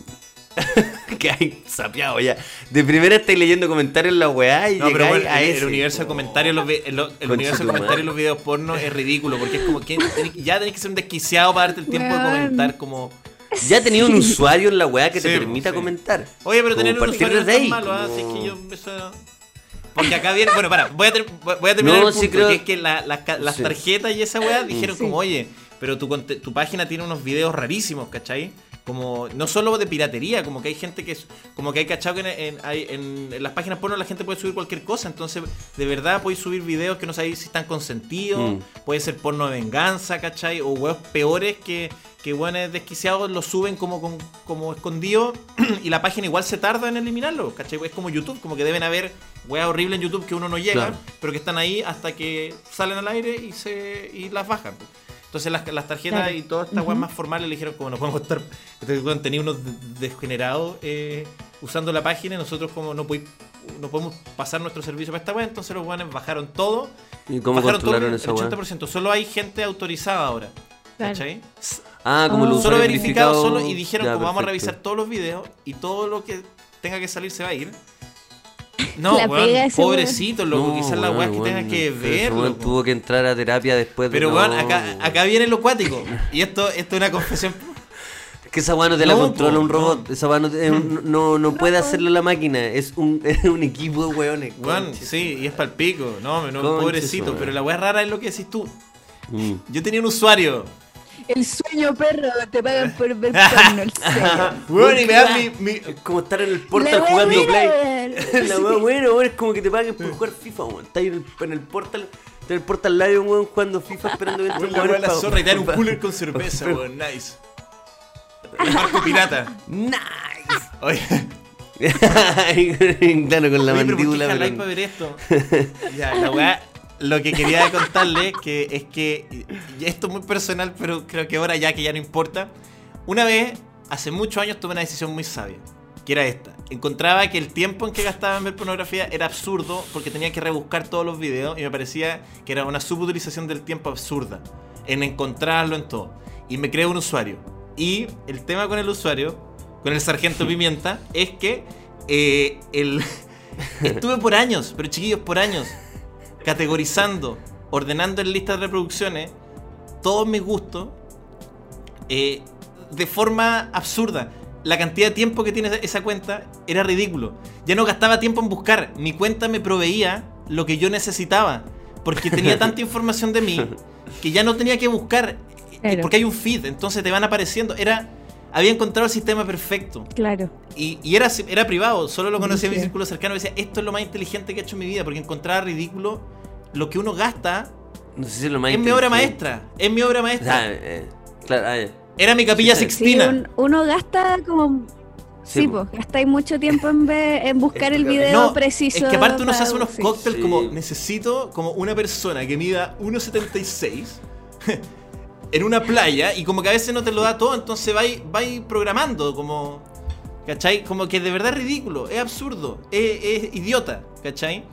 [SPEAKER 2] que hay sapeado ya. De primera estáis leyendo comentarios en la weá y
[SPEAKER 1] No, pero bueno,
[SPEAKER 2] a
[SPEAKER 1] el,
[SPEAKER 2] ese.
[SPEAKER 1] el universo de comentarios, los el, el universo de comentarios los videos porno es ridículo, porque es como que ya tenés que ser un desquiciado para darte el tiempo de comentar como...
[SPEAKER 2] Ya tenía un usuario en la weá que te permita
[SPEAKER 1] sí.
[SPEAKER 2] comentar.
[SPEAKER 1] Oye, pero tener un usuario no es
[SPEAKER 2] desde
[SPEAKER 1] tan
[SPEAKER 2] ahí,
[SPEAKER 1] malo, ¿ah?
[SPEAKER 2] como-
[SPEAKER 1] Así es que yo eso- Porque acá viene, bueno, para, voy a, ter- voy a terminar
[SPEAKER 2] No,
[SPEAKER 1] el
[SPEAKER 2] sí
[SPEAKER 1] punto,
[SPEAKER 2] creo-
[SPEAKER 1] que es que la- las ca- las
[SPEAKER 2] Sí.
[SPEAKER 1] tarjetas y esa weá dijeron
[SPEAKER 4] Sí.
[SPEAKER 1] como, oye, pero tu, conte- tu página tiene unos videos rarísimos, ¿cachai? Como, no solo de piratería, como que hay gente que es, como que hay cachado que en, en- hay- en- en las páginas porno la gente puede subir cualquier cosa, entonces de verdad podéis subir videos que no sabéis si están consentidos,
[SPEAKER 2] Mm.
[SPEAKER 1] puede ser porno de venganza, ¿cachai? O weos peores que, que weones desquiciados lo suben como, con- como escondido y la página igual se tarda en eliminarlo, ¿cachai? Es como YouTube, como que deben haber weas horribles en YouTube que uno no llega,
[SPEAKER 2] Claro.
[SPEAKER 1] pero que están ahí hasta que salen al aire y se y las bajan. Entonces las, las tarjetas
[SPEAKER 4] Claro.
[SPEAKER 1] y todas estas weas más formales le dijeron como no podemos estar, este tenía unos de- degenerados eh, usando la página y nosotros como no, podí- no podemos pasar nuestro servicio para esta wea, entonces los weones bajaron todo
[SPEAKER 2] ¿Y cómo
[SPEAKER 1] bajaron todo el
[SPEAKER 2] controlaron esa weá?
[SPEAKER 1] 80%. Solo hay gente autorizada ahora.
[SPEAKER 4] Claro.
[SPEAKER 1] ¿Cachai?
[SPEAKER 2] Ah, como
[SPEAKER 4] Ah.
[SPEAKER 2] los
[SPEAKER 1] Solo verificado
[SPEAKER 2] verificados.
[SPEAKER 1] solo y dijeron
[SPEAKER 2] Ya,
[SPEAKER 1] como vamos a revisar todos los videos y todo lo que tenga que salir se va a ir. No,
[SPEAKER 4] La
[SPEAKER 1] weón, pobrecito, loco,
[SPEAKER 2] No,
[SPEAKER 1] quizás la weá que tenga
[SPEAKER 2] weón,
[SPEAKER 1] que ver.
[SPEAKER 2] tuvo que entrar a terapia después
[SPEAKER 1] Pero weón,
[SPEAKER 2] no,
[SPEAKER 1] acá,
[SPEAKER 2] weón.
[SPEAKER 1] acá viene lo cuático. Y esto, esto es una confesión.
[SPEAKER 2] Es que esa weá no te la
[SPEAKER 1] No,
[SPEAKER 2] controla
[SPEAKER 1] po,
[SPEAKER 2] un robot.
[SPEAKER 1] no.
[SPEAKER 2] Esa weá no, no, no puede hacerlo la máquina. Es un, es un equipo de weones.
[SPEAKER 1] Weón, sí, y es para el pico. No, no pobrecito. Pero la weá rara es lo que decís tú.
[SPEAKER 2] Mm.
[SPEAKER 1] Yo tenía un usuario.
[SPEAKER 4] El sueño perro, te pagan por ver porno, el sueño.
[SPEAKER 1] Weón, y me dan mi, mi-
[SPEAKER 2] Es como estar en el portal
[SPEAKER 4] wea
[SPEAKER 2] jugando play.
[SPEAKER 4] weón.
[SPEAKER 2] la weá buena, weón, es como que te paguen por jugar FIFA, weón. Estás en el, en el portal. Estás en el portal live, weón, jugando FIFA esperando que
[SPEAKER 1] Weón,
[SPEAKER 2] entren
[SPEAKER 1] la zorra y te dan un cooler con cerveza, weón. Nice. El barco pirata.
[SPEAKER 2] Nice.
[SPEAKER 1] Oye.
[SPEAKER 2] claro, con la
[SPEAKER 1] Oye, pero ¿por qué
[SPEAKER 2] mandíbula. pero-
[SPEAKER 1] para ver esto? Ya, la weá, lo que quería contarle que es que esto es muy personal, pero creo que ahora ya que ya no importa. Una vez, hace muchos años, tomé una decisión muy sabia, que era esta. Encontraba que el tiempo en que gastaba en ver pornografía era absurdo porque tenía que rebuscar todos los videos y me parecía que era una subutilización del tiempo absurda en encontrarlo en todo. Y me creé un usuario. Y el tema con el usuario, con el sargento Pimienta, es que eh, el... Estuve por años, pero chiquillos, por años, categorizando, ordenando en listas de reproducciones todos mis gustos eh, de forma absurda. La cantidad de tiempo que tiene esa cuenta era ridículo. Ya no gastaba tiempo en buscar. Mi cuenta me proveía lo que yo necesitaba. Porque tenía tanta información de mí que ya no tenía que buscar. eh,
[SPEAKER 4] Claro.
[SPEAKER 1] Porque hay un feed, entonces te van apareciendo. Era. Había encontrado el sistema perfecto.
[SPEAKER 4] Claro.
[SPEAKER 1] Y, y era, era privado, solo lo conocía en mi círculo cercano. Y decía, esto es lo más inteligente que he hecho en mi vida, porque encontraba ridículo lo que uno gasta.
[SPEAKER 2] No sé si es lo más
[SPEAKER 1] Es mi obra maestra. Es mi obra
[SPEAKER 2] O
[SPEAKER 1] maestra.
[SPEAKER 2] sea, eh, claro, ah.
[SPEAKER 1] Era mi capilla
[SPEAKER 2] Sí,
[SPEAKER 4] Sí,
[SPEAKER 1] sixtina.
[SPEAKER 4] un- uno gasta como.
[SPEAKER 2] Sí,
[SPEAKER 4] Sí,
[SPEAKER 2] po.
[SPEAKER 4] pues, gastáis mucho tiempo en, ver, en buscar el video
[SPEAKER 1] No,
[SPEAKER 4] preciso.
[SPEAKER 1] Es que aparte uno se hace unos
[SPEAKER 4] sí.
[SPEAKER 1] cócteles
[SPEAKER 2] Sí.
[SPEAKER 1] como necesito como una persona que mida 1.76 en una playa y como que a veces no te lo da todo, entonces vais vais programando como ¿cachai? Como que de verdad es ridículo, es absurdo, es, es idiota, ¿cachai?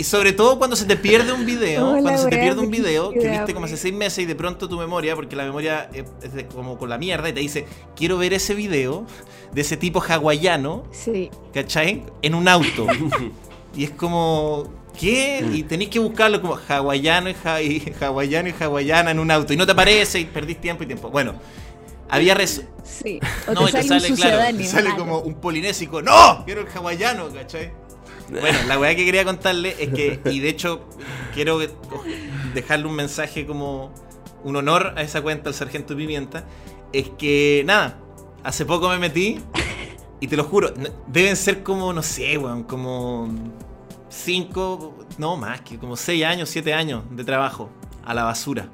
[SPEAKER 1] Y sobre todo cuando se te pierde un video,
[SPEAKER 4] Hola,
[SPEAKER 1] cuando se te pierde un video que viste como hace seis meses y de pronto tu memoria, porque la memoria es, de- como con la mierda y te dice, quiero ver ese video de ese tipo hawaiano,
[SPEAKER 4] Sí.
[SPEAKER 1] ¿cachai? En un auto. y es como, ¿qué? Y tenéis que buscarlo como hawaiano y, y hawaiano y hawaiana en un auto. Y no te aparece y perdís tiempo y tiempo. Bueno, había res-
[SPEAKER 4] Sí. O
[SPEAKER 1] no, y
[SPEAKER 4] te
[SPEAKER 1] te
[SPEAKER 4] sale,
[SPEAKER 1] sale,
[SPEAKER 4] un
[SPEAKER 1] claro, te sale como un polinésico. ¡No! Quiero el hawaiano, ¿cachai? Bueno, la weá que quería contarle es que, y de hecho, quiero dejarle un mensaje como un honor a esa cuenta, al Sargento Pimienta, es que, nada, hace poco me metí, y te lo juro, deben ser como, no sé, weón, como cinco, no más, que como seis años, siete años de trabajo a la basura.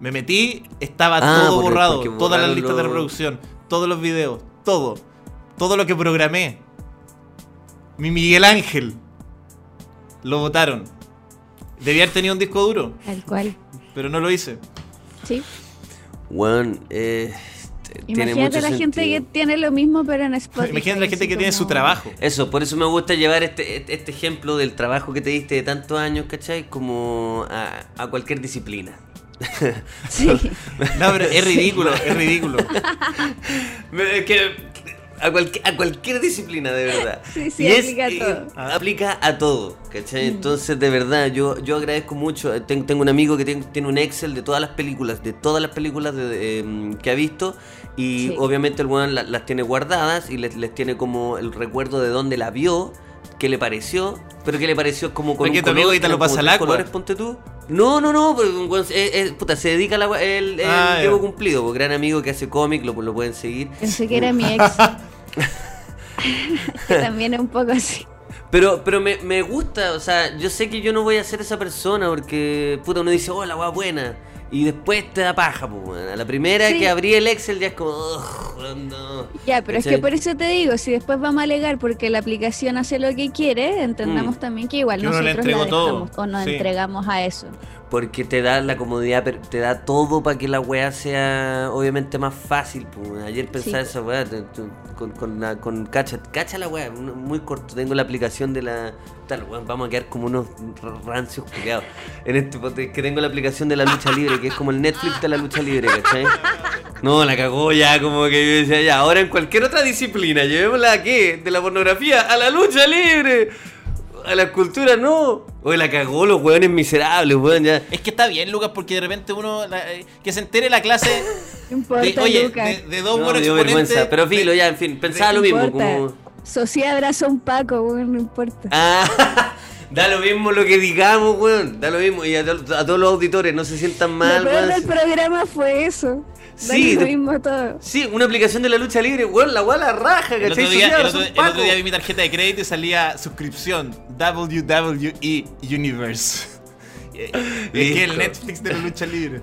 [SPEAKER 1] Me metí, estaba
[SPEAKER 2] Ah,
[SPEAKER 1] todo borrado, todas las listas de reproducción, todos los videos, todo, todo lo que programé. Mi Miguel Ángel. Lo votaron. Debía haber tenido un disco duro,
[SPEAKER 4] Tal cual.
[SPEAKER 1] pero no lo hice.
[SPEAKER 4] Sí.
[SPEAKER 2] Weón, eh,
[SPEAKER 4] Imagínate
[SPEAKER 2] mucho
[SPEAKER 4] la gente que tiene lo mismo, pero en Spotify.
[SPEAKER 1] Imagínate la gente que tiene su trabajo.
[SPEAKER 2] Eso, por eso me gusta llevar este, este- este ejemplo del trabajo que te diste de tantos años, ¿cachai? Como a, a cualquier disciplina.
[SPEAKER 4] Sí.
[SPEAKER 1] No, pero es ridículo, es ridículo.
[SPEAKER 2] Me- que- a, cualquier, a cualquier disciplina, de verdad.
[SPEAKER 4] Sí, sí,
[SPEAKER 2] Y es-
[SPEAKER 4] aplica a
[SPEAKER 2] y-
[SPEAKER 4] todo.
[SPEAKER 2] aplica a todo, ¿cachai? Entonces, de verdad, yo, yo agradezco mucho. Eh, ten- tengo un amigo que ten- tiene un Excel de todas las películas, de todas las películas de- de, em, que ha visto. Y
[SPEAKER 4] Sí.
[SPEAKER 2] obviamente el weón la- las tiene guardadas y les, les tiene como el recuerdo de dónde la vio, qué le pareció. Pero qué le pareció como con
[SPEAKER 1] Porque
[SPEAKER 2] un
[SPEAKER 1] tu amigo ahorita
[SPEAKER 2] que
[SPEAKER 1] lo pasa al agua.
[SPEAKER 2] colores, ponte tú. No, no, no, pero eh, eh, puta, se dedica a la we- el, el
[SPEAKER 1] Ah,
[SPEAKER 2] Cumplido, pues, gran amigo que hace cómic, lo, lo pueden seguir.
[SPEAKER 4] Pensé que era mi ex. que también es un poco así.
[SPEAKER 2] Pero, pero me, me gusta, o sea, yo sé que yo no voy a ser esa persona porque, puta, uno dice, oh, la weá buena. Y después te da paja, pues. A la primera
[SPEAKER 4] Sí.
[SPEAKER 2] que abrí el Excel ya es como, "Ugh, no.
[SPEAKER 4] Ya, pero es que por eso te digo, si después vamos a alegar porque la aplicación hace lo que quiere, entendamos
[SPEAKER 2] Mm.
[SPEAKER 4] también que igual
[SPEAKER 1] Que uno le
[SPEAKER 4] nosotros la
[SPEAKER 1] todo.
[SPEAKER 4] dejamos o nos
[SPEAKER 1] Sí.
[SPEAKER 4] entregamos a eso.
[SPEAKER 2] Porque te da la comodidad, te da todo para que la weá sea obviamente más fácil. Pues. Ayer pensaba
[SPEAKER 4] Sí.
[SPEAKER 2] esa weá con, con, la, con Cacha. Cacha la weá, muy corto. Tengo la aplicación de la. Tal, vamos a quedar como unos rancios culiados. En este que tengo la aplicación de la lucha libre, que es como el Netflix de la lucha libre, ¿cachai? No, la cagó ya, como que yo decía, ya, ahora en cualquier otra disciplina, llevémosla a qué? De la pornografía a la lucha libre. A la escultura no. Oye, la cagó los weones miserables, weón, ya.
[SPEAKER 1] Es que está bien, Lucas, porque de repente uno. la- eh, que se entere la clase
[SPEAKER 4] importa,
[SPEAKER 1] de, oye,
[SPEAKER 4] Lucas.
[SPEAKER 1] de, de dos
[SPEAKER 2] No,
[SPEAKER 1] buenos
[SPEAKER 2] vergüenza, pero filo, ya, en fin, pensaba lo mismo, como...
[SPEAKER 4] Sociedad abraza un Paco, weón, no importa.
[SPEAKER 2] Ah, da lo mismo lo que digamos, weón, da lo mismo, y a, a todos los auditores, no se sientan mal,
[SPEAKER 4] del programa fue eso.
[SPEAKER 2] Sí,
[SPEAKER 4] Sí, lo
[SPEAKER 2] de-
[SPEAKER 4] mismo todo.
[SPEAKER 2] Sí, una aplicación de la lucha libre, weón, la weá la raja,
[SPEAKER 1] El otro,
[SPEAKER 2] ¿cachai?
[SPEAKER 1] día, el, otro, el otro día vi mi tarjeta de crédito y salía suscripción WWE Universe. Eh, Es que el. Netflix de la lucha libre.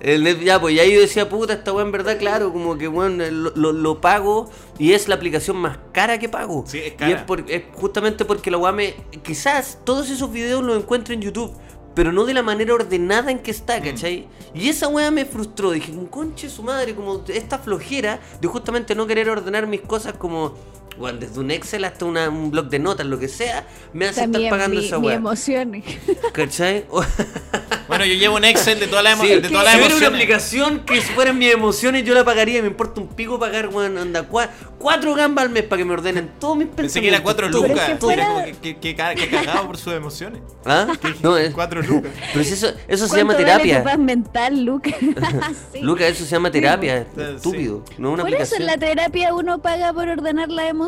[SPEAKER 2] El net- ya, pues ya yo decía, puta, esta weá en verdad, claro, como que, weón, lo, lo- lo pago y es la aplicación más cara que pago.
[SPEAKER 1] Sí, es
[SPEAKER 2] Y
[SPEAKER 1] cara.
[SPEAKER 2] es, por- es justamente porque la weá me. Quizás todos esos videos los encuentro en YouTube, pero no de la manera ordenada en que está,
[SPEAKER 1] Mm.
[SPEAKER 2] ¿cachai? Y esa weá me frustró. Dije, un conche su madre, como esta flojera de justamente no querer ordenar mis cosas como. Weón, desde un Excel hasta una- un blog de notas, lo que sea, me hace
[SPEAKER 4] También
[SPEAKER 2] estar pagando
[SPEAKER 4] mi,
[SPEAKER 2] esa weá.
[SPEAKER 4] emociones.
[SPEAKER 2] ¿Cachai?
[SPEAKER 1] Bueno, yo llevo un Excel de todas las, emo-
[SPEAKER 2] Sí,
[SPEAKER 1] de todas las
[SPEAKER 2] si hubiera una
[SPEAKER 1] emociones.
[SPEAKER 2] aplicación que fueran mis emociones, yo la pagaría. Me importa un pico pagar, weón, anda, cua- cuatro gambas al mes para que me ordenen todos mis pensamientos.
[SPEAKER 1] Pensé que era cuatro
[SPEAKER 2] todo,
[SPEAKER 1] lucas.
[SPEAKER 4] es que fuera-
[SPEAKER 1] Como que, que, que ca- que cagado por sus emociones.
[SPEAKER 2] ¿Ah? No, es,
[SPEAKER 1] Cuatro lucas.
[SPEAKER 2] pero si eso, eso se
[SPEAKER 4] ¿Cuánto
[SPEAKER 2] llama
[SPEAKER 4] vale tu
[SPEAKER 2] terapia.
[SPEAKER 4] paz mental, Lucas? Sí.
[SPEAKER 2] Lucas, eso se llama terapia.
[SPEAKER 1] Sí.
[SPEAKER 2] Estúpido. No una
[SPEAKER 4] Por eso
[SPEAKER 2] aplicación.
[SPEAKER 4] en la terapia uno paga por ordenar las emociones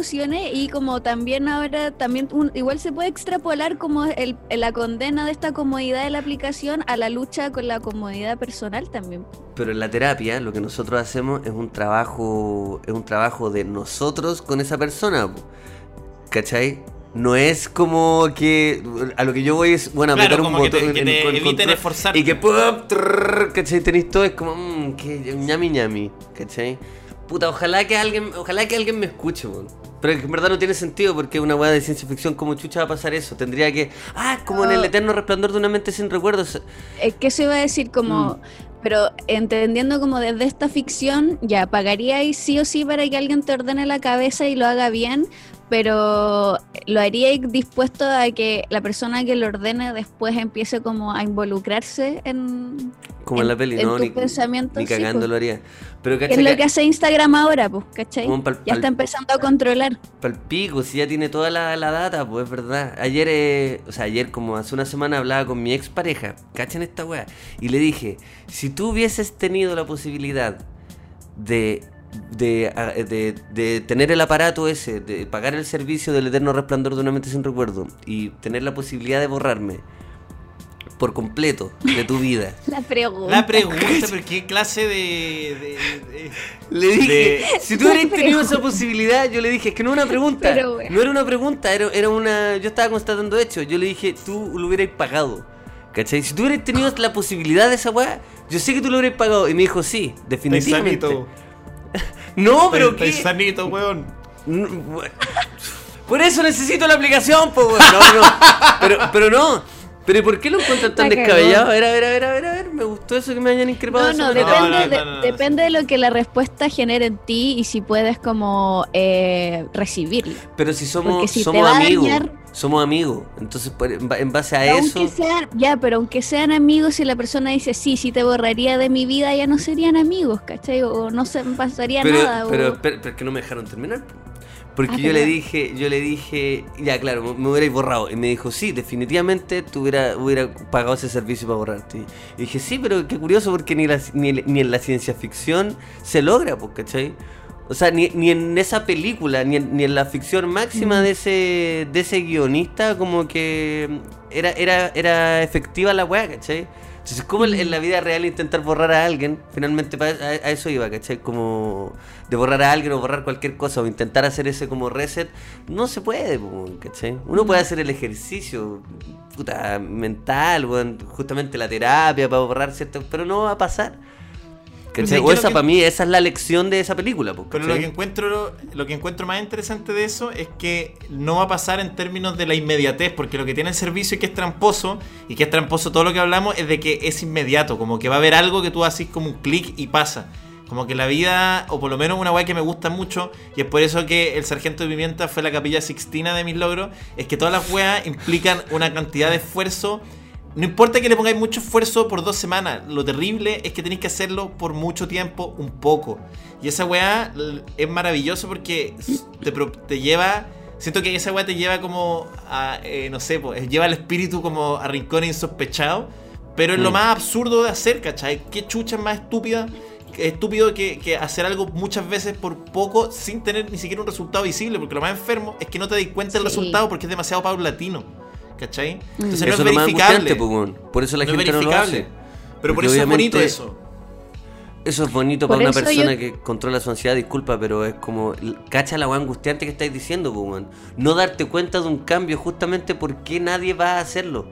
[SPEAKER 4] y como también ahora también un- igual se puede extrapolar como el, la condena de esta comodidad de la aplicación a la lucha con la comodidad personal también.
[SPEAKER 2] Pero en la terapia lo que nosotros hacemos es un trabajo, es un trabajo de nosotros con esa persona. ¿Cachai? No es como que a lo que yo voy es, bueno,
[SPEAKER 1] Claro,
[SPEAKER 2] apretar un
[SPEAKER 1] como que te-
[SPEAKER 2] botón
[SPEAKER 1] que
[SPEAKER 2] en-
[SPEAKER 1] te
[SPEAKER 2] con
[SPEAKER 1] eviten
[SPEAKER 2] control
[SPEAKER 1] esforzarte.
[SPEAKER 2] Y que ¡pum! trrr, ¿cachai? Tenéis todo, es como, mmm, que ñami ñami, ¿cachai? Puta, ojalá que alguien, ojalá que alguien me escuche, weón. Pero es que en verdad no tiene sentido porque una weá de ciencia ficción como chucha va a pasar eso. Tendría que. Ah, como en el
[SPEAKER 4] Oh.
[SPEAKER 2] eterno resplandor de una mente sin recuerdos.
[SPEAKER 4] Es que se iba a decir como, pero entendiendo como desde esta ficción, ya pagaríais sí o sí para que alguien te ordene la cabeza y lo haga bien, pero lo haríais dispuesto a que la persona que lo ordene después empiece como a involucrarse en,
[SPEAKER 2] Como en, la peli,
[SPEAKER 4] en
[SPEAKER 2] ¿no? Ni, ni cagando
[SPEAKER 4] pues.
[SPEAKER 2] lo haría. Pero
[SPEAKER 4] Que
[SPEAKER 2] cacha
[SPEAKER 4] es lo
[SPEAKER 2] que-
[SPEAKER 4] hace Instagram ahora, pues, ¿cachai?
[SPEAKER 2] Pal-
[SPEAKER 4] ya está empezando a controlar.
[SPEAKER 2] Pal pico, si ya tiene toda la, la data, pues es verdad. Ayer, eh, o sea, ayer como hace una semana hablaba con mi expareja, ¿cachan esta weá? Y le dije, si tú hubieses tenido la posibilidad de, de, a- de, de tener el aparato ese, de pagar el servicio del eterno resplandor de una mente sin recuerdo y tener la posibilidad de borrarme por completo de tu vida.
[SPEAKER 4] La pregunta.
[SPEAKER 1] La pregunta, pero qué clase de. de- de-
[SPEAKER 2] Le dije,
[SPEAKER 1] De-
[SPEAKER 2] si tú hubieras tenido esa posibilidad, yo le dije, es que no era una pregunta,
[SPEAKER 4] Pero, bueno.
[SPEAKER 2] no era una pregunta, era, era una, yo estaba constatando hechos, yo le dije, tú lo hubieras pagado, ¿cachai? Si tú hubieras tenido la posibilidad de esa weá, yo sé que tú lo hubieras pagado, y me dijo, sí, definitivamente.
[SPEAKER 1] Sanito.
[SPEAKER 2] No, pero
[SPEAKER 1] Estáis
[SPEAKER 2] qué,
[SPEAKER 1] sanito, weón.
[SPEAKER 2] Por eso necesito la aplicación, weón. no, no, pero, pero no. Pero ¿y ¿por qué lo encuentran tan descabellado? A ver, a ver, a ver, a ver, a ver, me gustó eso que me hayan increpado.
[SPEAKER 4] No, no, depende,
[SPEAKER 1] no,
[SPEAKER 4] de,
[SPEAKER 1] no, no, no.
[SPEAKER 4] depende de lo que la respuesta genere en ti y si puedes como eh, recibirla.
[SPEAKER 2] Pero si somos,
[SPEAKER 4] si
[SPEAKER 2] somos amigos,
[SPEAKER 4] dañar-
[SPEAKER 2] somos amigos. Entonces, por- en ba- en base a eso.
[SPEAKER 4] Aunque sean, ya, pero aunque sean amigos y la persona dice, sí, sí te borraría de mi vida, ya no serían amigos, ¿cachai? O no se pasaría
[SPEAKER 2] Pero,
[SPEAKER 4] nada.
[SPEAKER 2] pero,
[SPEAKER 4] o-
[SPEAKER 2] pero, pero es que no me dejaron terminar. Po. Porque
[SPEAKER 4] Ah,
[SPEAKER 2] yo le dije, yo le dije, ya claro, me- me hubierais borrado. Y me dijo, sí, definitivamente tú hubiera, hubiera pagado ese servicio para borrarte. Y dije, sí, pero qué curioso porque ni, la- ni, ni en la ciencia ficción se logra, pues, ¿cachai? O sea, ni, ni en esa película, ni en, ni en la ficción máxima
[SPEAKER 4] Mm.
[SPEAKER 2] de ese de ese guionista, como que era, era, era efectiva la weá, ¿cachai? Entonces, como en, la vida real intentar borrar a alguien, finalmente a, eso iba, ¿cachai? Como de borrar a alguien o borrar cualquier cosa o intentar hacer ese como reset, no se puede, ¿cachai? Uno puede hacer el ejercicio puta, mental, weón, justamente la terapia para borrar ciertas, pero no va a pasar.
[SPEAKER 1] Pero
[SPEAKER 2] ¿Cachai?
[SPEAKER 1] ¿sabes
[SPEAKER 2] O
[SPEAKER 1] qué es
[SPEAKER 2] esa
[SPEAKER 1] lo que-
[SPEAKER 2] para mí, esa es la lección de esa película, po,
[SPEAKER 1] Pero lo que encuentro lo que encuentro más interesante de eso es que no va a pasar en términos de la inmediatez, porque lo que tiene el servicio y que es tramposo, y que es tramposo todo lo que hablamos, es de que es inmediato, como que va a haber algo que tú haces como un clic y pasa. Como que la vida, o por lo menos una weá que me gusta mucho, y es por eso que el Sargento de Pimienta fue la capilla sixtina de mis logros, es que todas las weas implican una cantidad de esfuerzo no importa que le pongáis mucho esfuerzo por dos semanas, lo terrible es que tenéis que hacerlo por mucho tiempo, un poco. Y esa weá es maravilloso porque te, te lleva. Siento que esa weá te lleva como a. eh, no sé, pues, lleva el espíritu como a rincones insospechados. Pero es lo
[SPEAKER 2] Mm.
[SPEAKER 1] más absurdo de hacer, ¿cachai? ¿Qué chucha es más estúpida? que- Estúpido que, que hacer algo muchas veces por poco sin tener ni siquiera un resultado visible. Porque lo más enfermo es que no te das cuenta del
[SPEAKER 4] Sí.
[SPEAKER 1] resultado porque es demasiado paulatino. ¿Cachai? Entonces
[SPEAKER 2] Eso
[SPEAKER 1] no
[SPEAKER 2] es
[SPEAKER 1] es
[SPEAKER 2] lo más
[SPEAKER 1] verificable.
[SPEAKER 2] angustiante, po, weón. Por eso la
[SPEAKER 1] No es
[SPEAKER 2] gente no lo hace.
[SPEAKER 1] Pero por
[SPEAKER 2] Porque
[SPEAKER 1] eso es bonito
[SPEAKER 2] obviamente-
[SPEAKER 1] eso.
[SPEAKER 2] Eso es bonito
[SPEAKER 4] Por
[SPEAKER 2] para una persona
[SPEAKER 4] yo-
[SPEAKER 2] que controla su ansiedad, disculpa, pero es como, cacha la weá angustiante que estáis diciendo, po, weón. No darte cuenta de un cambio justamente porque nadie va a hacerlo.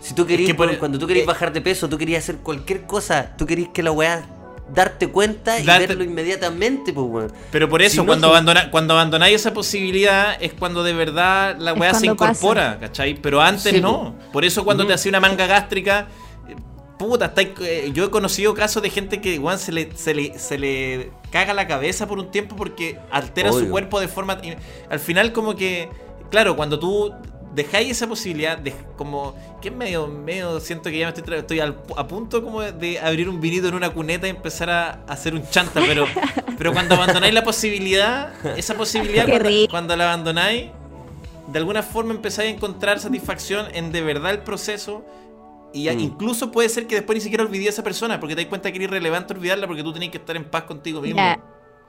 [SPEAKER 2] Si tú querías,
[SPEAKER 1] que por-
[SPEAKER 2] weón, cuando tú querías
[SPEAKER 1] eh,
[SPEAKER 2] bajar de peso, tú querías hacer cualquier cosa, tú querías que la weá darte cuenta y
[SPEAKER 1] Darte-
[SPEAKER 2] verlo inmediatamente, pues weón.
[SPEAKER 1] Pero por eso,
[SPEAKER 2] Si no,
[SPEAKER 1] cuando,
[SPEAKER 2] si-
[SPEAKER 1] abandona, cuando abandonáis esa posibilidad, es cuando de verdad la weá se incorpora, ¿cachai? Pero antes
[SPEAKER 2] Sí,
[SPEAKER 1] no. Por eso cuando te hacía una manga gástrica, puta, estáis- eh, yo he conocido casos de gente que weón, se, le, se, le, se le caga la cabeza por un tiempo porque altera su cuerpo de forma... y Al final como que, claro, cuando tú dejáis esa posibilidad de como que es medio medio siento que ya me estoy estoy al- a punto como de abrir un vinito en una cuneta y empezar a, a hacer un chanta pero pero cuando abandonáis la posibilidad esa posibilidad cuando, la abandonáis de alguna forma empezáis a encontrar satisfacción en de verdad el proceso y
[SPEAKER 2] Mm.
[SPEAKER 1] incluso puede ser que después ni siquiera olvidé a esa persona porque te das cuenta que era irrelevante olvidarla porque tú tenés que estar en paz contigo mismo.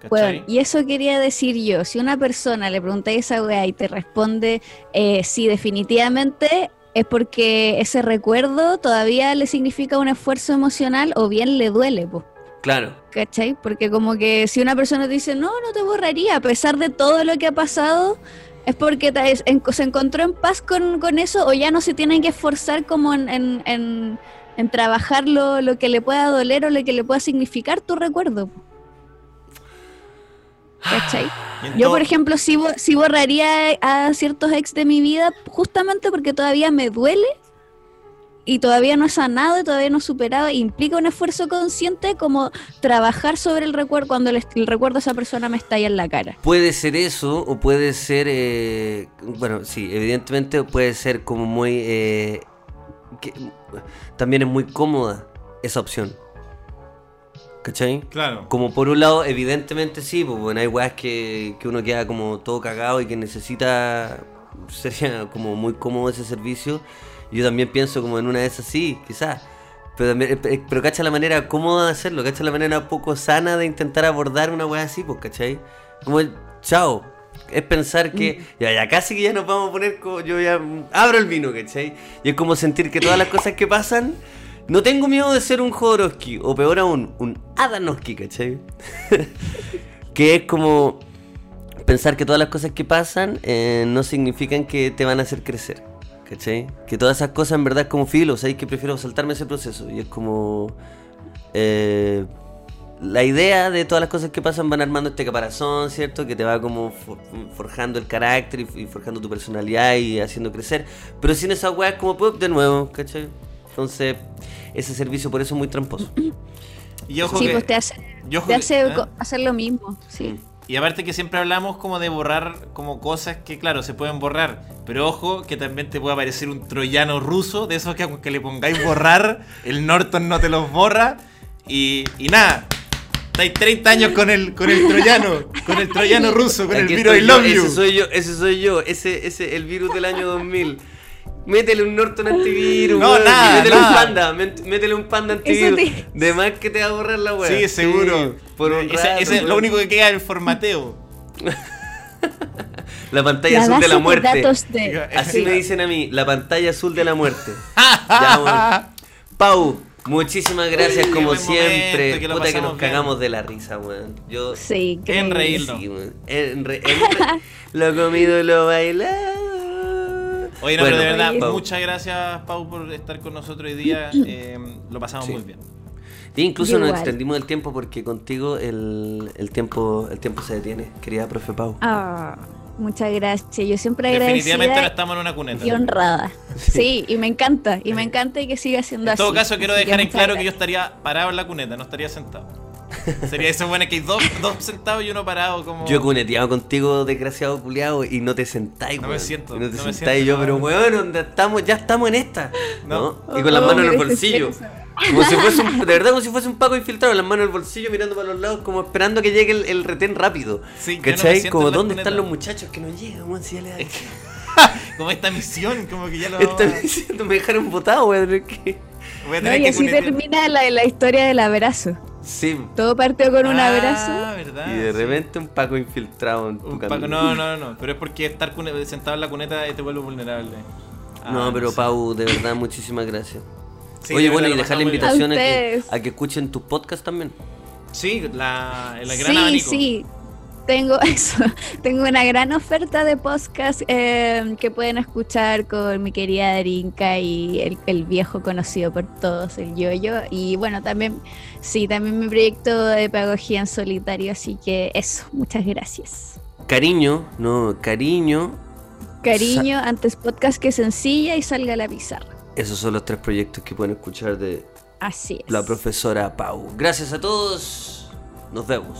[SPEAKER 4] Bueno, y eso quería decir yo. Si una persona le pregunta esa weá y te responde eh, sí, definitivamente, es porque ese recuerdo todavía le significa un esfuerzo emocional o bien le duele, po,
[SPEAKER 2] Claro.
[SPEAKER 4] ¿cachai? Porque como que si una persona te dice, no, no te borraría, a pesar de todo lo que ha pasado, es porque te- es- en- se encontró en paz con, con eso o ya no se tienen que esforzar como en, en, en- en trabajar lo, lo que le pueda doler o lo que le pueda significar tu recuerdo. po. Yo, por ejemplo, sí, bo- sí borraría a ciertos ex de mi vida justamente porque todavía me duele y todavía no he sanado y todavía no he superado. implica un esfuerzo consciente como trabajar sobre el recuerdo cuando el, el recuerdo de esa persona me estalla en la cara.
[SPEAKER 2] Puede ser eso o puede ser, eh, bueno, sí, evidentemente puede ser como muy, eh, que- también es muy cómoda esa opción. ¿Cachai?
[SPEAKER 1] Claro.
[SPEAKER 2] Como por un lado, evidentemente sí, pues bueno, hay weas que, que uno queda como todo cagado y que necesita, sería como muy cómodo ese servicio. Yo también pienso como en una de esas sí, quizás. Pero, también- eh, pero cacha la manera cómoda de hacerlo, cacha la manera poco sana de intentar abordar una wea así, pues, ¿cachai? Como el chao. Es pensar que ya, ya casi que ya nos vamos a poner como yo ya mm, abro el vino, ¿cachai? Y es como sentir que todas las cosas que pasan, no tengo miedo de ser un Jodorowsky, o peor aún, un Adanowski, ¿cachai? que es como pensar que todas las cosas que pasan eh, no significan que te van a hacer crecer. ¿Cachai? Que todas esas cosas en verdad es como filo, ¿sabes? Que prefiero saltarme ese proceso. Y es como... eh, la idea de todas las cosas que pasan van armando este caparazón, ¿cierto? Que te va como for- forjando el carácter y, forjando tu personalidad y haciendo crecer. Pero sin esa weá es como pop de nuevo, ¿cachai? Entonces, ese servicio por eso es muy tramposo.
[SPEAKER 1] Y ojo
[SPEAKER 4] Sí,
[SPEAKER 1] que-
[SPEAKER 4] pues te hace,
[SPEAKER 1] y ojo
[SPEAKER 4] te
[SPEAKER 1] que-
[SPEAKER 4] hace
[SPEAKER 1] ¿eh?
[SPEAKER 4] hacer lo mismo, sí.
[SPEAKER 1] Y aparte que siempre hablamos como de borrar como cosas que claro se pueden borrar, pero ojo que también te puede aparecer un troyano ruso, de esos que aunque le pongáis borrar, el Norton no te los borra y, y nada. Estáis 30 años con el, con el troyano, con el troyano ruso, con el
[SPEAKER 2] Aquí
[SPEAKER 1] virus
[SPEAKER 2] estoy
[SPEAKER 1] I
[SPEAKER 2] yo,
[SPEAKER 1] love you.
[SPEAKER 2] Ese soy yo, ese soy yo, ese, ese, el virus del año 2000. Métele un Norton antivirus,
[SPEAKER 1] No,
[SPEAKER 2] weón,
[SPEAKER 1] nada,
[SPEAKER 2] métele
[SPEAKER 1] nada.
[SPEAKER 2] un panda, métele un panda antivirus.
[SPEAKER 4] te-
[SPEAKER 2] De más que te va a borrar la weá.
[SPEAKER 1] Sí, seguro.
[SPEAKER 2] por un
[SPEAKER 1] ese,
[SPEAKER 2] rato,
[SPEAKER 1] ese es lo único que queda es el formateo.
[SPEAKER 2] La pantalla
[SPEAKER 4] La
[SPEAKER 2] azul de la muerte.
[SPEAKER 4] de...
[SPEAKER 2] Así me dicen a mí, la pantalla azul de la muerte. ya, weón. Pau, muchísimas gracias
[SPEAKER 1] Uy,
[SPEAKER 2] como siempre.
[SPEAKER 1] momento, que
[SPEAKER 2] Puta que nos
[SPEAKER 1] bien.
[SPEAKER 2] cagamos de la risa, weón. Yo
[SPEAKER 4] Sí,
[SPEAKER 1] En reírnos.
[SPEAKER 2] Sí, weón. En re- en re- lo comido, lo bailado.
[SPEAKER 1] Oye, no,
[SPEAKER 2] Bueno,
[SPEAKER 1] pero de verdad.
[SPEAKER 2] Pau.
[SPEAKER 1] muchas gracias Pau por estar con nosotros hoy día. eh, lo pasamos
[SPEAKER 2] Sí.
[SPEAKER 1] muy bien.
[SPEAKER 2] Sí, incluso
[SPEAKER 4] Yo
[SPEAKER 2] nos
[SPEAKER 4] igual.
[SPEAKER 2] extendimos el tiempo porque contigo el, el tiempo el tiempo se detiene, querida profe Pau.
[SPEAKER 4] Ah, muchas gracias. Yo siempre
[SPEAKER 1] Definitivamente no
[SPEAKER 4] agradecida
[SPEAKER 1] estamos en una cuneta.
[SPEAKER 4] y honrada. Sí, y me encanta. Y me encanta y que siga siendo
[SPEAKER 1] En
[SPEAKER 4] así.
[SPEAKER 1] todo caso, quiero
[SPEAKER 4] Así
[SPEAKER 1] dejar en claro que yo estaría parado en la cuneta, no estaría sentado. Sería eso bueno que hay dos, dos sentados y uno parado como.
[SPEAKER 2] Yo he cuneteado contigo, desgraciado culiado, y no te sentáis,
[SPEAKER 1] No me siento,
[SPEAKER 2] Y no te
[SPEAKER 1] no me
[SPEAKER 2] sentáis
[SPEAKER 1] siento,
[SPEAKER 2] yo, pero
[SPEAKER 1] no.
[SPEAKER 2] weón, ¿dónde estamos? Ya estamos en esta.
[SPEAKER 1] No.
[SPEAKER 2] ¿no? Y con las
[SPEAKER 4] Oh,
[SPEAKER 2] manos en el
[SPEAKER 4] me
[SPEAKER 2] bolsillo. Como si fuese un, de verdad como si fuese un Paco infiltrado, las manos en el bolsillo mirando para los lados, como esperando que llegue el, el retén rápido.
[SPEAKER 1] Sí, yo no me
[SPEAKER 2] ¿Cachai?
[SPEAKER 1] siento
[SPEAKER 2] como
[SPEAKER 1] en la
[SPEAKER 2] dónde
[SPEAKER 1] cuneta.
[SPEAKER 2] están los muchachos que no llegan, weón, si ya le da-
[SPEAKER 1] como esta misión, como que ya lo.
[SPEAKER 2] Están diciendo, me dejaron botado, weón. es que-
[SPEAKER 1] Voy a
[SPEAKER 4] No,
[SPEAKER 1] tener
[SPEAKER 4] y
[SPEAKER 1] que
[SPEAKER 4] así
[SPEAKER 1] cunetear.
[SPEAKER 4] termina la, la historia del abrazo.
[SPEAKER 2] Sí.
[SPEAKER 4] Todo partió con un
[SPEAKER 1] Ah,
[SPEAKER 4] abrazo.
[SPEAKER 1] verdad.
[SPEAKER 2] Y de
[SPEAKER 1] sí.
[SPEAKER 2] repente un Paco infiltrado en tu
[SPEAKER 1] Un. Paco- no, no, no, pero es porque estar sentado en la cuneta te vuelve vulnerable. Ah,
[SPEAKER 2] No, pero
[SPEAKER 1] sé.
[SPEAKER 2] Pau, de verdad, muchísimas gracias.
[SPEAKER 1] Sí,
[SPEAKER 2] Oye,
[SPEAKER 1] de
[SPEAKER 2] bueno, y dejar la invitación a,
[SPEAKER 4] A
[SPEAKER 2] que,
[SPEAKER 4] ustedes.
[SPEAKER 2] a que escuchen tus podcasts también.
[SPEAKER 1] Sí, la, la gran
[SPEAKER 4] sí,
[SPEAKER 1] abanico.
[SPEAKER 4] sí. Tengo eso. Tengo una gran oferta de podcast eh, que pueden escuchar con mi querida Darinka y el, el viejo conocido por todos, el Yoyo. Y bueno, también, sí, también mi proyecto de pedagogía en solitario. Así que eso, muchas gracias.
[SPEAKER 2] Cariño, no, cariño.
[SPEAKER 4] Cariño, antes podcast que sencilla y salga a la pizarra.
[SPEAKER 2] Esos son los tres proyectos que pueden escuchar de
[SPEAKER 4] Así es.
[SPEAKER 2] la profesora Pau. Gracias a todos. Nos vemos.